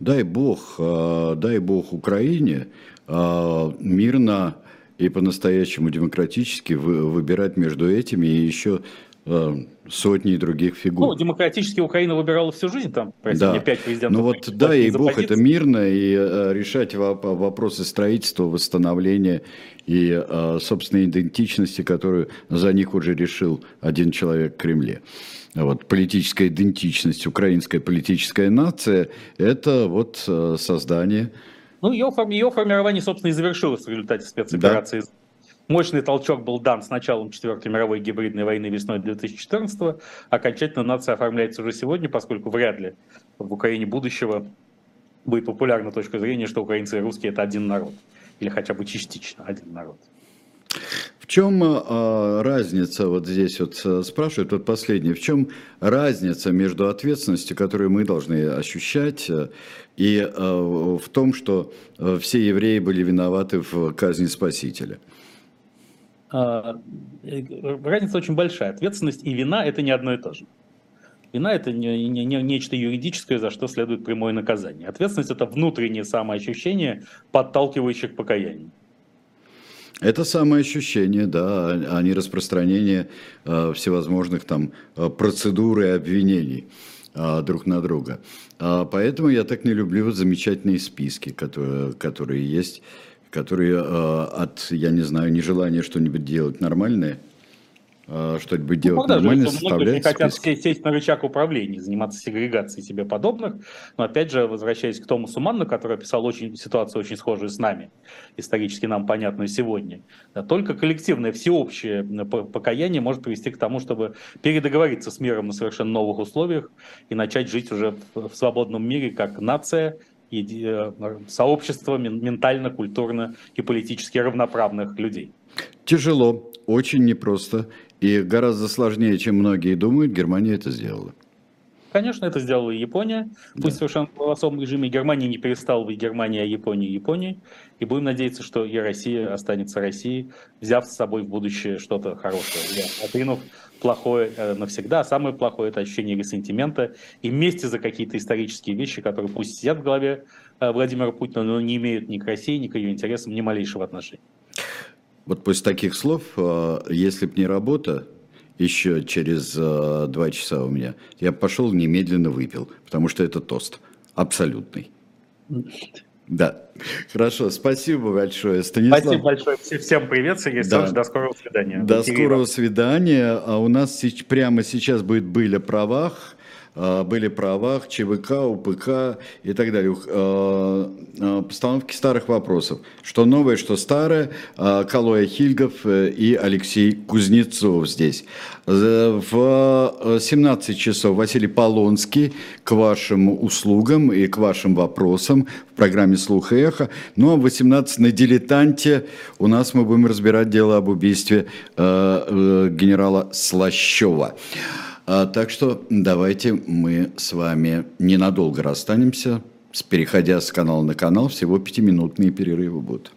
Дай бог, а, дай бог Украине а, мирно и по-настоящему демократически выбирать между этими и еще Э, сотни других фигур. Ну, демократически Украина выбирала всю жизнь, там, простите, да. пять президентов. Ну вот, да, и бог, это мирно, и э, решать вопросы строительства, восстановления и э, собственной идентичности, которую за них уже решил один человек в Кремле. Вот, политическая идентичность, украинская политическая нация, это вот создание... Ну, ее, ее формирование, собственно, и завершилось в результате спецоперации да Мощный толчок был дан с началом Четвертой мировой гибридной войны весной 2014 Окончательно нация оформляется уже сегодня, поскольку вряд ли в Украине будущего будет популярна точка зрения, что украинцы и русские это один народ. Или хотя бы частично один народ. В чем э, разница, вот здесь вот э, спрашивают, вот последний, в чем разница между ответственностью, которую мы должны ощущать, э, и э, в том, что э, все евреи были виноваты в казни Спасителя? А, э, разница очень большая. Ответственность и вина – это не одно и то же. Вина – это не, не, не нечто юридическое, за что следует прямое наказание. Ответственность – это внутреннее самоощущение, подталкивающее к покаянию. Это самоощущение, да, а не распространение э, всевозможных там э, процедур и обвинений друг на друга. А поэтому я так не люблю замечательные списки, которые, которые есть которые от, я не знаю, нежелания что-нибудь делать нормальное – а, что-нибудь делать ну, нормально, составлять хотят сесть на рычаг управления, заниматься сегрегацией себе подобных. Но опять же, возвращаясь к Томасу Манну, который описал очень, ситуацию очень схожую с нами, исторически нам понятную сегодня, только коллективное, всеобщее покаяние может привести к тому, чтобы передоговориться с миром на совершенно новых условиях и начать жить уже в свободном мире как нация, э, сообщество ментально, культурно и политически равноправных людей. Тяжело, очень непросто. И гораздо сложнее, чем многие думают, Германия это сделала. Конечно, это сделала и Япония. Пусть да. совершенно в особом режиме Германия не перестала быть Германией, а Япония Японией. И будем надеяться, что и Россия останется Россией, взяв с собой в будущее что-то хорошее. Отринув плохое э, навсегда, а самое плохое – это ощущение ресентимента и вместе за какие-то исторические вещи, которые пусть сидят в голове э, Владимира Путина, но не имеют ни к России, ни к ее интересам ни малейшего отношения. Вот после таких слов, а, если б не работа, еще через два часа у меня, я пошел немедленно выпил, потому что это тост абсолютный. Да. Хорошо, спасибо большое, Станислав. Спасибо большое. Всем привет, Сергей да. До скорого свидания. До скорого свидания. А у нас прямо сейчас будет «Были о правах». А, были правах, ЧВК, УПК и так далее. А, а, постановки старых вопросов. Что новое, что старое. Калоя Хильгов э, и Алексей Кузнецов здесь. В 17 часов Василий Полонский к вашим услугам и к вашим вопросам в программе «Слух и эхо». Ну а в 18 на «Дилетанте» у нас мы будем разбирать дело об убийстве э, э, генерала Слащева. А, так что давайте мы с вами ненадолго расстанемся, переходя с канала на канал, всего пятиминутные перерывы будут.